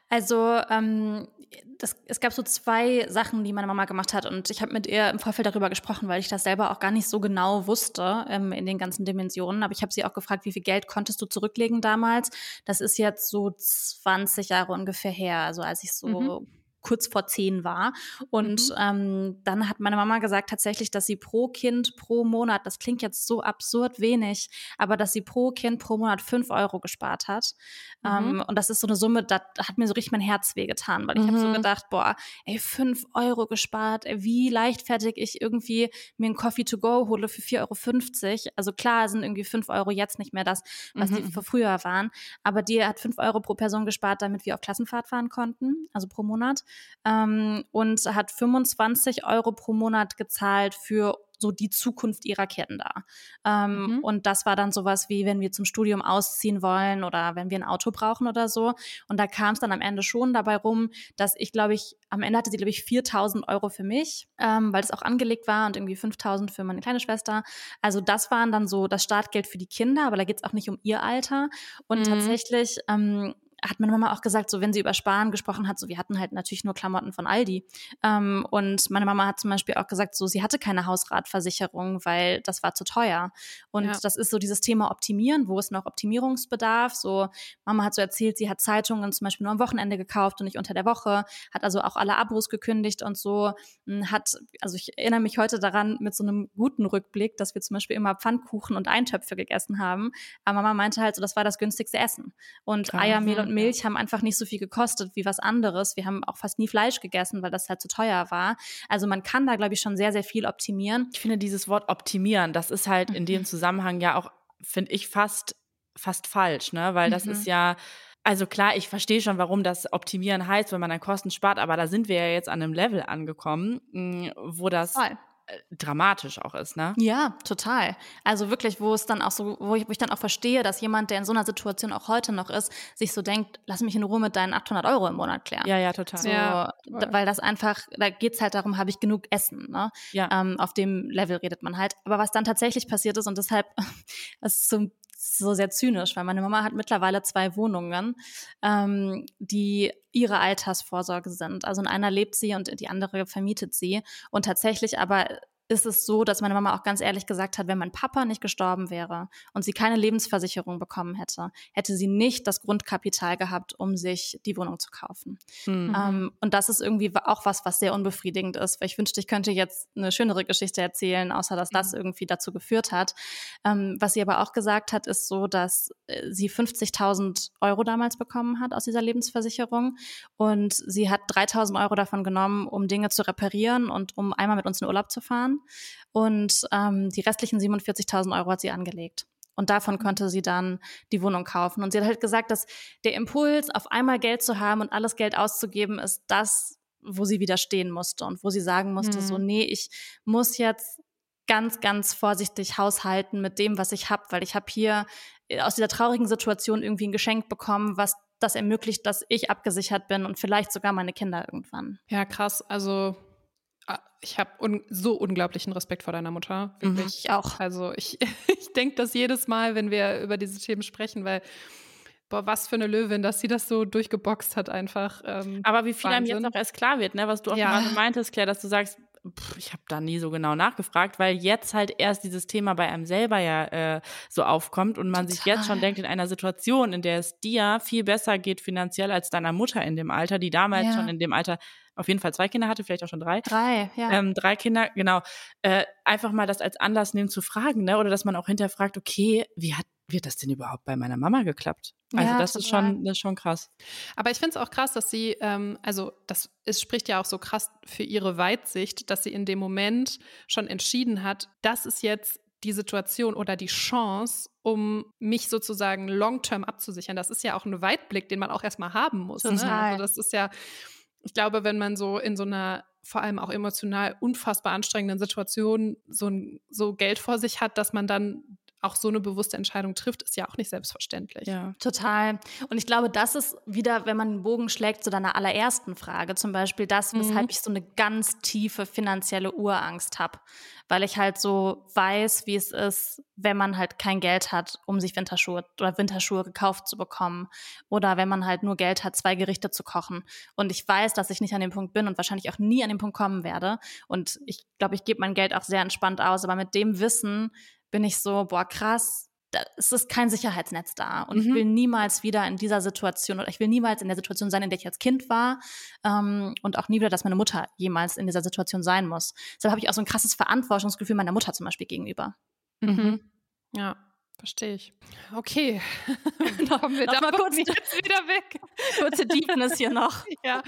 Also ähm, das, es gab so zwei Sachen, die meine Mama gemacht hat und ich habe mit ihr im Vorfeld darüber gesprochen, weil ich das selber auch gar nicht so genau wusste ähm, in den ganzen Dimensionen. Aber ich habe sie auch gefragt, wie viel Geld konntest du zurücklegen damals? Das ist jetzt so 20 Jahre ungefähr her, also als ich so mhm kurz vor zehn war. Und mhm. ähm, dann hat meine Mama gesagt tatsächlich, dass sie pro Kind pro Monat, das klingt jetzt so absurd wenig, aber dass sie pro Kind pro Monat fünf Euro gespart hat. Mhm. Ähm, und das ist so eine Summe, das hat mir so richtig mein Herz wehgetan, weil ich mhm. habe so gedacht, boah, ey, fünf Euro gespart, ey, wie leichtfertig ich irgendwie mir einen Coffee to go hole für 4,50 Euro. Also klar sind irgendwie fünf Euro jetzt nicht mehr das, was die mhm. früher waren, aber die hat fünf Euro pro Person gespart, damit wir auf Klassenfahrt fahren konnten, also pro Monat ähm, und hat 25 Euro pro Monat gezahlt für so die Zukunft ihrer Kinder. Ähm, mhm. Und das war dann sowas wie, wenn wir zum Studium ausziehen wollen oder wenn wir ein Auto brauchen oder so. Und da kam es dann am Ende schon dabei rum, dass ich, glaube ich, am Ende hatte sie, glaube ich, 4000 Euro für mich, ähm, weil es auch angelegt war und irgendwie 5000 für meine kleine Schwester. Also das waren dann so das Startgeld für die Kinder, aber da geht es auch nicht um ihr Alter. Und mhm. tatsächlich ähm, hat meine Mama auch gesagt, so wenn sie über Sparen gesprochen hat, so wir hatten halt natürlich nur Klamotten von Aldi. Ähm, und meine Mama hat zum Beispiel auch gesagt, so sie hatte keine Hausratversicherung, weil das war zu teuer. Und ja. das ist so dieses Thema Optimieren, wo ist noch Optimierungsbedarf. So Mama hat so erzählt, sie hat Zeitungen zum Beispiel nur am Wochenende gekauft und nicht unter der Woche, hat also auch alle Abos gekündigt und so. Hm, hat, also ich erinnere mich heute daran mit so einem guten Rückblick, dass wir zum Beispiel immer Pfannkuchen und Eintöpfe gegessen haben. Aber Mama meinte halt so, das war das günstigste Essen. Und Klar. Eier, Mehl und Milch haben einfach nicht so viel gekostet wie was anderes. Wir haben auch fast nie Fleisch gegessen, weil das halt zu teuer war. Also man kann da, glaube ich, schon sehr, sehr viel optimieren. Ich finde dieses Wort optimieren, das ist halt mhm. in dem mhm. Zusammenhang ja auch, finde ich, fast, fast falsch, ne? Weil das mhm. ist ja, also klar, ich verstehe schon, warum das Optimieren heißt, wenn man dann Kosten spart, aber da sind wir ja jetzt an einem Level angekommen, hm, wo das Voll. Äh, dramatisch auch ist, ne? Ja, total. Also wirklich, wo es dann auch so, wo ich, wo ich dann auch verstehe, dass jemand, der in so einer Situation auch heute noch ist, sich so denkt, lass mich in Ruhe mit deinen 800 Euro im Monat klären. Ja, ja, total. So, ja, weil das einfach, da geht's halt darum, habe ich genug Essen, ne? Ja. Ähm, auf dem Level redet man halt. Aber was dann tatsächlich passiert ist und deshalb, das ist so so sehr zynisch, weil meine Mama hat mittlerweile zwei Wohnungen, ähm, die ihre Altersvorsorge sind. Also in einer lebt sie und die andere vermietet sie. Und tatsächlich aber ist es so, dass meine Mama auch ganz ehrlich gesagt hat, wenn mein Papa nicht gestorben wäre und sie keine Lebensversicherung bekommen hätte, hätte sie nicht das Grundkapital gehabt, um sich die Wohnung zu kaufen. Mhm. Ähm, und das ist irgendwie auch was, was sehr unbefriedigend ist, weil ich wünschte, ich könnte jetzt eine schönere Geschichte erzählen, außer dass das mhm. irgendwie dazu geführt hat. Ähm, was sie aber auch gesagt hat, ist so, dass äh, sie 50.000 Euro damals bekommen hat aus dieser Lebensversicherung und sie hat 3.000 Euro davon genommen, um Dinge zu reparieren und um einmal mit uns in Urlaub zu fahren. Und ähm, die restlichen 47.000 Euro hat sie angelegt. Und davon mhm. konnte sie dann die Wohnung kaufen. Und sie hat halt gesagt, dass der Impuls, auf einmal Geld zu haben und alles Geld auszugeben, ist das, wo sie widerstehen musste und wo sie sagen musste, mhm. so, nee, ich muss jetzt ganz, ganz vorsichtig haushalten mit dem, was ich habe, weil ich habe hier äh, aus dieser traurigen Situation irgendwie ein Geschenk bekommen, was das ermöglicht, dass ich abgesichert bin und vielleicht sogar meine Kinder irgendwann. Ja, krass. Also ich habe un so unglaublichen Respekt vor deiner Mutter. Wirklich. Mhm, ich auch. Also ich, ich denke das jedes Mal, wenn wir über diese Themen sprechen, weil boah, was für eine Löwin, dass sie das so durchgeboxt hat einfach. Ähm, Aber wie viel Wahnsinn. einem jetzt auch erst klar wird, ne? was du auch ja. gerade meintest, Claire, dass du sagst, ich habe da nie so genau nachgefragt, weil jetzt halt erst dieses Thema bei einem selber ja äh, so aufkommt und man Total. sich jetzt schon denkt, in einer Situation, in der es dir viel besser geht finanziell als deiner Mutter in dem Alter, die damals ja. schon in dem Alter auf jeden Fall zwei Kinder hatte, vielleicht auch schon drei. Drei, ja. Ähm, drei Kinder, genau. Äh, einfach mal das als Anlass nehmen zu fragen, ne? Oder dass man auch hinterfragt, okay, wie hat wie hat das denn überhaupt bei meiner Mama geklappt? Also ja, das total. ist schon, das ist schon krass. Aber ich finde es auch krass, dass sie, ähm, also das es spricht ja auch so krass für ihre Weitsicht, dass sie in dem Moment schon entschieden hat, das ist jetzt die Situation oder die Chance, um mich sozusagen long-term abzusichern. Das ist ja auch ein Weitblick, den man auch erstmal haben muss. Ne? Also das ist ja, ich glaube, wenn man so in so einer vor allem auch emotional unfassbar anstrengenden Situation so, so Geld vor sich hat, dass man dann auch so eine bewusste Entscheidung trifft, ist ja auch nicht selbstverständlich. Ja, total. Und ich glaube, das ist wieder, wenn man einen Bogen schlägt zu deiner allerersten Frage, zum Beispiel das, weshalb mhm. ich so eine ganz tiefe finanzielle Urangst habe. Weil ich halt so weiß, wie es ist, wenn man halt kein Geld hat, um sich Winterschuhe oder Winterschuhe gekauft zu bekommen. Oder wenn man halt nur Geld hat, zwei Gerichte zu kochen. Und ich weiß, dass ich nicht an dem Punkt bin und wahrscheinlich auch nie an den Punkt kommen werde. Und ich glaube, ich gebe mein Geld auch sehr entspannt aus. Aber mit dem Wissen bin ich so, boah, krass, da, es ist kein Sicherheitsnetz da. Und mhm. ich will niemals wieder in dieser Situation oder ich will niemals in der Situation sein, in der ich als Kind war. Ähm, und auch nie wieder, dass meine Mutter jemals in dieser Situation sein muss. Deshalb habe ich auch so ein krasses Verantwortungsgefühl meiner Mutter zum Beispiel gegenüber. Mhm. Ja. Verstehe ich. Okay. Kommen wir da mal kurz jetzt wieder weg. Kurze Deepness hier noch. ja.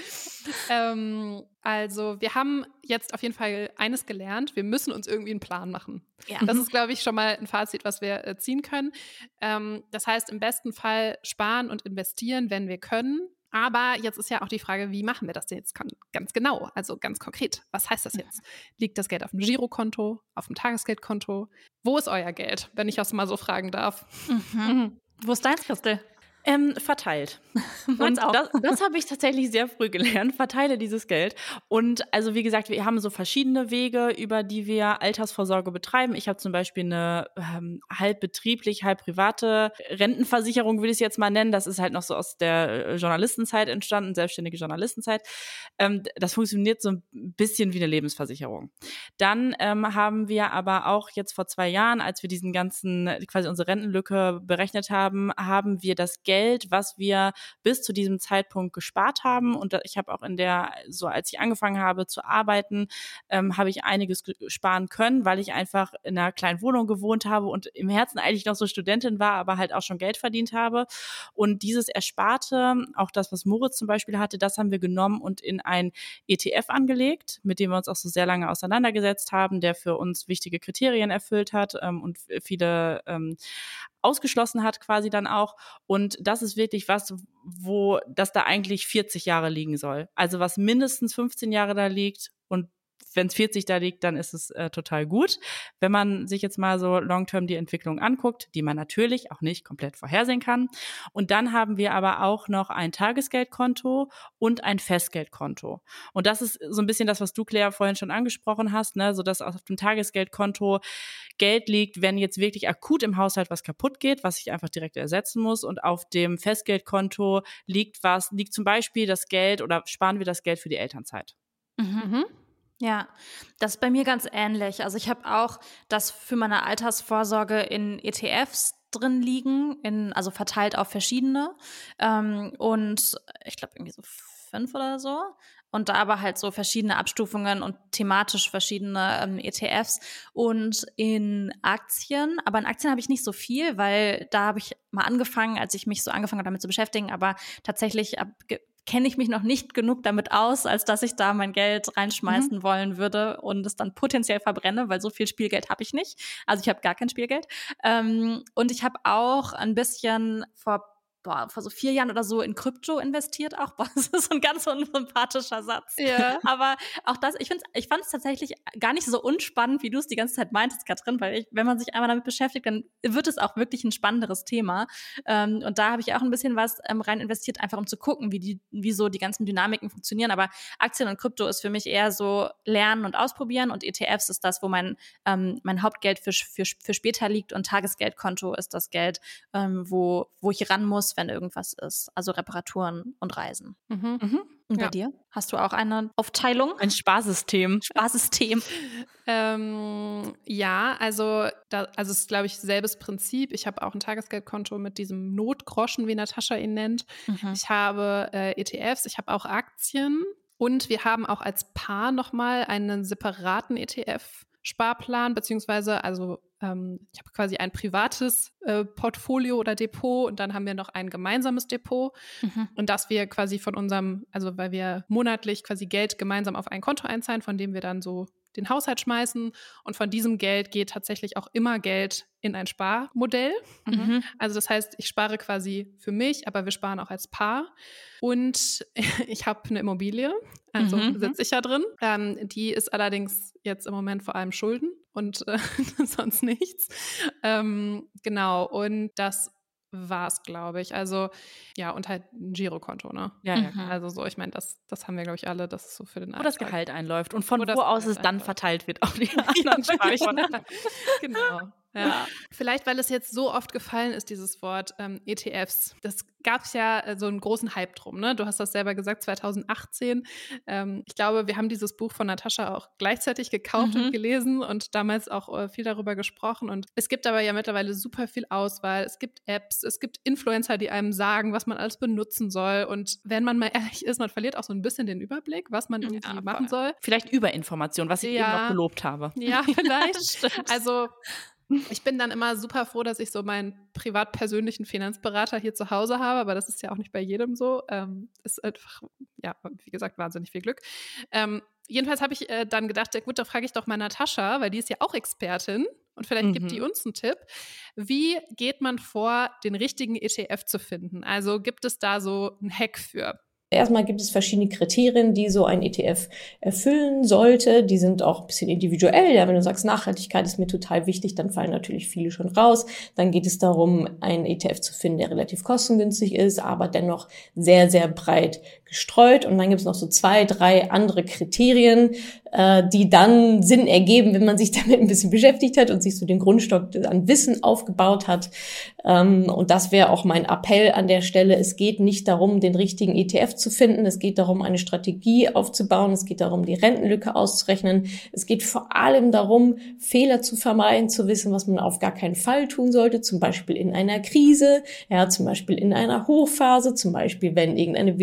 Ähm, also, wir haben jetzt auf jeden Fall eines gelernt. Wir müssen uns irgendwie einen Plan machen. Ja. Das ist, glaube ich, schon mal ein Fazit, was wir äh, ziehen können. Ähm, das heißt, im besten Fall sparen und investieren, wenn wir können. Aber jetzt ist ja auch die Frage, wie machen wir das denn jetzt ganz genau? Also ganz konkret. Was heißt das jetzt? Liegt das Geld auf dem Girokonto, auf dem Tagesgeldkonto? Wo ist euer Geld, wenn ich das mal so fragen darf? Mhm. Wo ist deins, Christel? Ähm, verteilt. Und das, das habe ich tatsächlich sehr früh gelernt. Verteile dieses Geld. Und also wie gesagt, wir haben so verschiedene Wege, über die wir Altersvorsorge betreiben. Ich habe zum Beispiel eine ähm, halb betrieblich, halb private Rentenversicherung, will ich es jetzt mal nennen. Das ist halt noch so aus der äh, Journalistenzeit entstanden, selbstständige Journalistenzeit. Ähm, das funktioniert so ein bisschen wie eine Lebensversicherung. Dann ähm, haben wir aber auch jetzt vor zwei Jahren, als wir diesen ganzen, quasi unsere Rentenlücke berechnet haben, haben wir das Geld, was wir bis zu diesem Zeitpunkt gespart haben. Und ich habe auch in der, so als ich angefangen habe zu arbeiten, ähm, habe ich einiges sparen können, weil ich einfach in einer kleinen Wohnung gewohnt habe und im Herzen eigentlich noch so Studentin war, aber halt auch schon Geld verdient habe. Und dieses Ersparte, auch das, was Moritz zum Beispiel hatte, das haben wir genommen und in ein ETF angelegt, mit dem wir uns auch so sehr lange auseinandergesetzt haben, der für uns wichtige Kriterien erfüllt hat ähm, und viele ähm, ausgeschlossen hat quasi dann auch. Und das ist wirklich was, wo das da eigentlich 40 Jahre liegen soll. Also was mindestens 15 Jahre da liegt und wenn es 40 da liegt, dann ist es äh, total gut. Wenn man sich jetzt mal so long-term die Entwicklung anguckt, die man natürlich auch nicht komplett vorhersehen kann. Und dann haben wir aber auch noch ein Tagesgeldkonto und ein Festgeldkonto. Und das ist so ein bisschen das, was du, Claire, vorhin schon angesprochen hast, ne? so dass auf dem Tagesgeldkonto Geld liegt, wenn jetzt wirklich akut im Haushalt was kaputt geht, was ich einfach direkt ersetzen muss. Und auf dem Festgeldkonto liegt was, liegt zum Beispiel das Geld oder sparen wir das Geld für die Elternzeit. Mhm. Ja, das ist bei mir ganz ähnlich. Also ich habe auch das für meine Altersvorsorge in ETFs drin liegen, in, also verteilt auf verschiedene. Ähm, und ich glaube irgendwie so fünf oder so. Und da aber halt so verschiedene Abstufungen und thematisch verschiedene ähm, ETFs und in Aktien. Aber in Aktien habe ich nicht so viel, weil da habe ich mal angefangen, als ich mich so angefangen habe, damit zu beschäftigen. Aber tatsächlich ab, kenne ich mich noch nicht genug damit aus, als dass ich da mein Geld reinschmeißen mhm. wollen würde und es dann potenziell verbrenne, weil so viel Spielgeld habe ich nicht. Also ich habe gar kein Spielgeld. Ähm, und ich habe auch ein bisschen vor boah, vor so vier Jahren oder so in Krypto investiert auch. Boah, das ist so ein ganz unsympathischer Satz. Ja. Aber auch das, ich, find's, ich fand es tatsächlich gar nicht so unspannend, wie du es die ganze Zeit meintest, Katrin, weil ich, wenn man sich einmal damit beschäftigt, dann wird es auch wirklich ein spannenderes Thema. Ähm, und da habe ich auch ein bisschen was ähm, rein investiert, einfach um zu gucken, wie, die, wie so die ganzen Dynamiken funktionieren. Aber Aktien und Krypto ist für mich eher so lernen und ausprobieren und ETFs ist das, wo mein, ähm, mein Hauptgeld für, für, für später liegt und Tagesgeldkonto ist das Geld, ähm, wo, wo ich ran muss, wenn irgendwas ist. Also Reparaturen und Reisen. Mhm. Mhm. Und bei ja. dir? Hast du auch eine Aufteilung? Ein Sparsystem. Sparsystem. ähm, ja, also, da, also es ist, glaube ich, selbes Prinzip. Ich habe auch ein Tagesgeldkonto mit diesem Notgroschen, wie Natascha ihn nennt. Mhm. Ich habe äh, ETFs, ich habe auch Aktien. Und wir haben auch als Paar nochmal einen separaten ETF-Sparplan, beziehungsweise also ähm, ich habe quasi ein privates äh, Portfolio oder Depot und dann haben wir noch ein gemeinsames Depot. Mhm. Und dass wir quasi von unserem, also weil wir monatlich quasi Geld gemeinsam auf ein Konto einzahlen, von dem wir dann so den Haushalt schmeißen. Und von diesem Geld geht tatsächlich auch immer Geld in ein Sparmodell. Mhm. Also das heißt, ich spare quasi für mich, aber wir sparen auch als Paar. Und ich habe eine Immobilie, also mhm. sitze ich ja drin. Ähm, die ist allerdings jetzt im Moment vor allem Schulden. und äh, sonst nichts. Ähm, genau, und das war es, glaube ich. Also ja, und halt ein Girokonto, ne? Ja, ja. Mhm. Also so, ich meine, das, das haben wir, glaube ich, alle, das ist so für den Alltag. Wo das Gehalt einläuft und von wo, wo aus es dann verteilt wird auf die anderen Speicher. genau. Ja. Vielleicht, weil es jetzt so oft gefallen ist, dieses Wort ähm, ETFs. Das gab es ja äh, so einen großen Hype drum. Ne? Du hast das selber gesagt, 2018. Ähm, ich glaube, wir haben dieses Buch von Natascha auch gleichzeitig gekauft mhm. und gelesen und damals auch äh, viel darüber gesprochen. Und es gibt aber ja mittlerweile super viel Auswahl. Es gibt Apps, es gibt Influencer, die einem sagen, was man alles benutzen soll. Und wenn man mal ehrlich ist, man verliert auch so ein bisschen den Überblick, was man irgendwie ja, machen soll. Vielleicht Überinformation, was ich ja. eben noch gelobt habe. Ja, vielleicht. also ich bin dann immer super froh, dass ich so meinen privat persönlichen Finanzberater hier zu Hause habe, aber das ist ja auch nicht bei jedem so. Ähm, ist einfach, ja, wie gesagt, wahnsinnig viel Glück. Ähm, jedenfalls habe ich äh, dann gedacht, ja, gut, da frage ich doch mal Natascha, weil die ist ja auch Expertin und vielleicht mhm. gibt die mhm. uns einen Tipp. Wie geht man vor, den richtigen ETF zu finden? Also gibt es da so einen Hack für? Erstmal gibt es verschiedene Kriterien, die so ein ETF erfüllen sollte. Die sind auch ein bisschen individuell. Ja, wenn du sagst, Nachhaltigkeit ist mir total wichtig, dann fallen natürlich viele schon raus. Dann geht es darum, einen ETF zu finden, der relativ kostengünstig ist, aber dennoch sehr, sehr breit gestreut. Und dann gibt es noch so zwei, drei andere Kriterien, äh, die dann Sinn ergeben, wenn man sich damit ein bisschen beschäftigt hat und sich so den Grundstock an Wissen aufgebaut hat. Ähm, und das wäre auch mein Appell an der Stelle. Es geht nicht darum, den richtigen ETF zu finden. Es geht darum, eine Strategie aufzubauen. Es geht darum, die Rentenlücke auszurechnen. Es geht vor allem darum, Fehler zu vermeiden, zu wissen, was man auf gar keinen Fall tun sollte. Zum Beispiel in einer Krise, ja, zum Beispiel in einer Hochphase, zum Beispiel, wenn irgendeine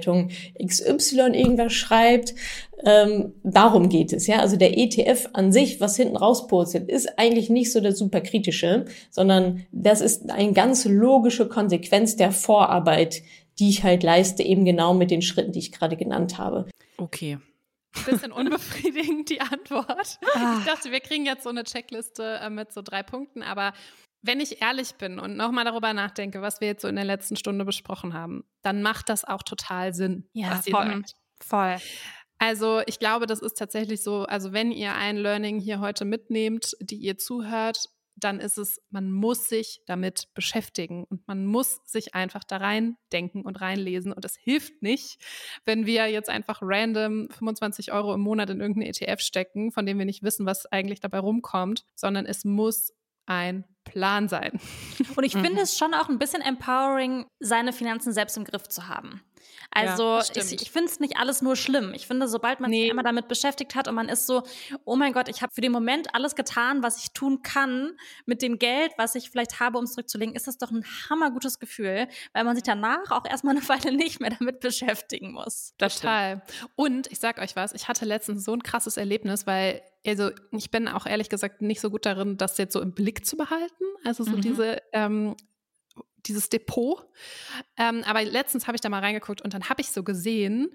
Wirtschaftszeitung XY irgendwas schreibt. Ähm, darum geht es, ja. Also der ETF an sich, was hinten rauspurzelt, ist eigentlich nicht so das super kritische, sondern das ist eine ganz logische Konsequenz der Vorarbeit, die ich halt leiste, eben genau mit den Schritten, die ich gerade genannt habe. Okay. Bisschen unbefriedigend die Antwort. Ah. Ich dachte, wir kriegen jetzt so eine Checkliste äh, mit so drei Punkten, aber wenn ich ehrlich bin und nochmal darüber nachdenke, was wir jetzt so in der letzten Stunde besprochen haben, dann macht das auch total Sinn, ja, was ihr voll. sagt. Voll. Also ich glaube, das ist tatsächlich so, also wenn ihr ein Learning hier heute mitnehmt, die ihr zuhört, dann ist es, man muss sich damit beschäftigen und man muss sich einfach da rein denken und reinlesen. Und es hilft nicht, wenn wir jetzt einfach random 25 Euro im Monat in irgendeinen ETF stecken, von dem wir nicht wissen, was eigentlich dabei rumkommt, sondern es muss ein Plan sein. Und ich finde mhm. es schon auch ein bisschen empowering, seine Finanzen selbst im Griff zu haben. Also ja, ich, ich finde es nicht alles nur schlimm. Ich finde, sobald man nee. sich einmal damit beschäftigt hat und man ist so, oh mein Gott, ich habe für den Moment alles getan, was ich tun kann mit dem Geld, was ich vielleicht habe, um es zurückzulegen, ist das doch ein hammergutes Gefühl, weil man sich danach auch erstmal eine Weile nicht mehr damit beschäftigen muss. Total. Und ich sag euch was, ich hatte letztens so ein krasses Erlebnis, weil also ich bin auch ehrlich gesagt nicht so gut darin, das jetzt so im Blick zu behalten. Also so mhm. diese ähm, dieses Depot. Ähm, aber letztens habe ich da mal reingeguckt und dann habe ich so gesehen,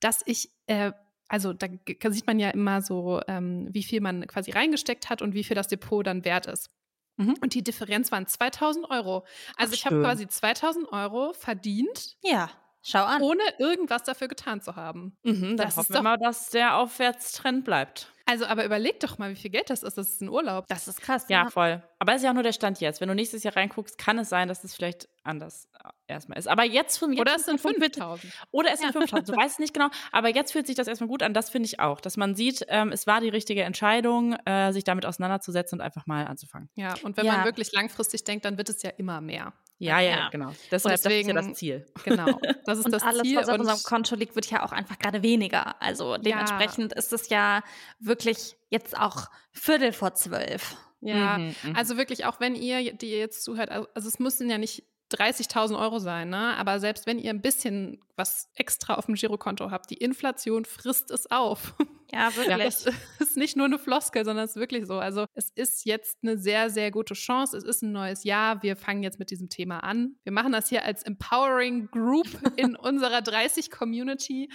dass ich, äh, also da sieht man ja immer so, ähm, wie viel man quasi reingesteckt hat und wie viel das Depot dann wert ist. Mhm. Und die Differenz waren 2000 Euro. Also Ach, ich habe quasi 2000 Euro verdient. Ja. Schau an. Ohne irgendwas dafür getan zu haben. Mhm, das hoffen wir mal, dass der Aufwärtstrend bleibt. Also, aber überleg doch mal, wie viel Geld das ist. Das ist ein Urlaub. Das ist krass. Ja, ja. voll. Aber es ist ja auch nur der Stand jetzt. Wenn du nächstes Jahr reinguckst, kann es sein, dass es vielleicht anders äh, erstmal ist. Aber jetzt für mich. Oder es sind 5000. Oder es sind 5000. Du weißt es nicht genau. Aber jetzt fühlt sich das erstmal gut an. Das finde ich auch. Dass man sieht, ähm, es war die richtige Entscheidung, äh, sich damit auseinanderzusetzen und einfach mal anzufangen. Ja, und wenn ja. man wirklich langfristig denkt, dann wird es ja immer mehr. Ja, ja, ja, genau. Deshalb, deswegen, das ist ja das Ziel. Genau. Das ist und das alles, Ziel. was auf unserem Konto liegt, wird ja auch einfach gerade weniger. Also dementsprechend ja. ist es ja wirklich jetzt auch Viertel vor zwölf. Ja, mhm, mhm, also wirklich, auch wenn ihr, die ihr jetzt zuhört, also es müssen ja nicht 30.000 Euro sein, ne? aber selbst wenn ihr ein bisschen was extra auf dem Girokonto habt, die Inflation frisst es auf. Ja, wirklich. Das ist nicht nur eine Floskel, sondern es ist wirklich so. Also es ist jetzt eine sehr, sehr gute Chance. Es ist ein neues Jahr. Wir fangen jetzt mit diesem Thema an. Wir machen das hier als Empowering Group in unserer 30-Community.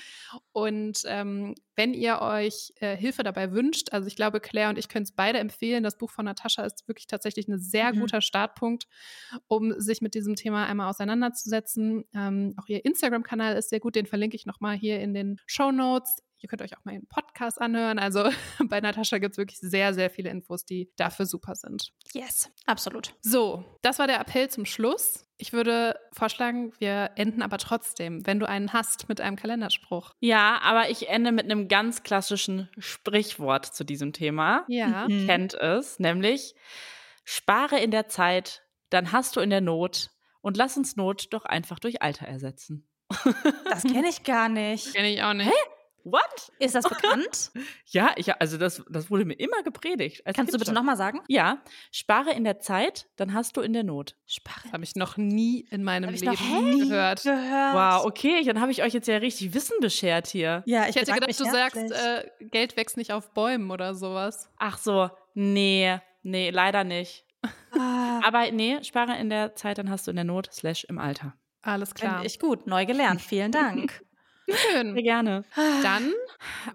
Und ähm, wenn ihr euch äh, Hilfe dabei wünscht, also ich glaube, Claire und ich können es beide empfehlen. Das Buch von Natascha ist wirklich tatsächlich ein sehr mhm. guter Startpunkt, um sich mit diesem Thema einmal auseinanderzusetzen. Ähm, auch ihr Instagram-Kanal ist sehr gut, den verlinke ich nochmal hier in den Show Notes Ihr könnt euch auch mal einen Podcast anhören. Also bei Natascha gibt es wirklich sehr, sehr viele Infos, die dafür super sind. Yes, absolut. So, das war der Appell zum Schluss. Ich würde vorschlagen, wir enden aber trotzdem, wenn du einen hast, mit einem Kalenderspruch. Ja, aber ich ende mit einem ganz klassischen Sprichwort zu diesem Thema. Ja. Mhm. Kennt es, nämlich spare in der Zeit, dann hast du in der Not und lass uns Not doch einfach durch Alter ersetzen. Das kenne ich gar nicht. Kenne ich auch nicht. Hä? What? Ist das bekannt? ja, ich, also das, das wurde mir immer gepredigt. Kannst du bitte nochmal sagen? Ja, spare in der Zeit, dann hast du in der Not. Spare. Das habe ich noch nie in meinem Leben nie gehört. gehört. Wow, okay, dann habe ich euch jetzt ja richtig Wissen beschert hier. Ja, ich, ich hätte gedacht, du sagst, äh, Geld wächst nicht auf Bäumen oder sowas. Ach so, nee, nee, leider nicht. Ah. Aber nee, spare in der Zeit, dann hast du in der Not, slash im Alter. Alles klar. Finde ich gut, neu gelernt. Vielen Dank. Schön. Sehr gerne. Dann,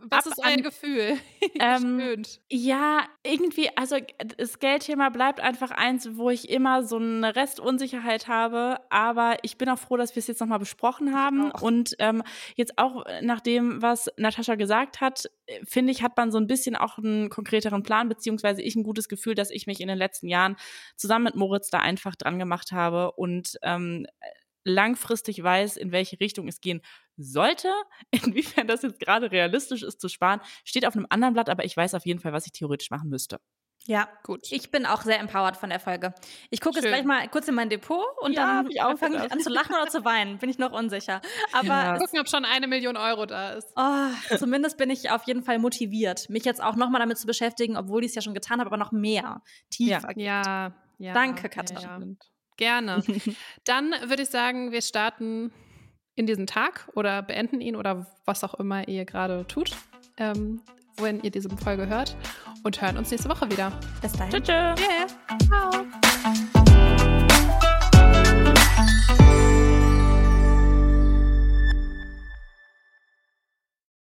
was Ab ist euer Gefühl? Ähm, ja, irgendwie, also das Geldthema bleibt einfach eins, wo ich immer so eine Restunsicherheit habe. Aber ich bin auch froh, dass wir es jetzt nochmal besprochen haben. Und ähm, jetzt auch nach dem, was Natascha gesagt hat, finde ich, hat man so ein bisschen auch einen konkreteren Plan, beziehungsweise ich ein gutes Gefühl, dass ich mich in den letzten Jahren zusammen mit Moritz da einfach dran gemacht habe und ähm, langfristig weiß, in welche Richtung es gehen sollte. Inwiefern das jetzt gerade realistisch ist zu sparen, steht auf einem anderen Blatt, aber ich weiß auf jeden Fall, was ich theoretisch machen müsste. Ja, gut. Ich bin auch sehr empowered von der Folge. Ich gucke jetzt gleich mal kurz in mein Depot und ja, dann fange ich an zu lachen oder zu weinen. Bin ich noch unsicher. Aber ja. gucken, ob schon eine Million Euro da ist. Oh, zumindest bin ich auf jeden Fall motiviert, mich jetzt auch nochmal damit zu beschäftigen, obwohl ich es ja schon getan habe, aber noch mehr tiefer. Ja, ja, ja. Danke, Katrin. Gerne. Dann würde ich sagen, wir starten in diesen Tag oder beenden ihn oder was auch immer ihr gerade tut, ähm, wenn ihr diese Folge hört und hören uns nächste Woche wieder. Bis dahin. Tschüss. Yeah. Ciao.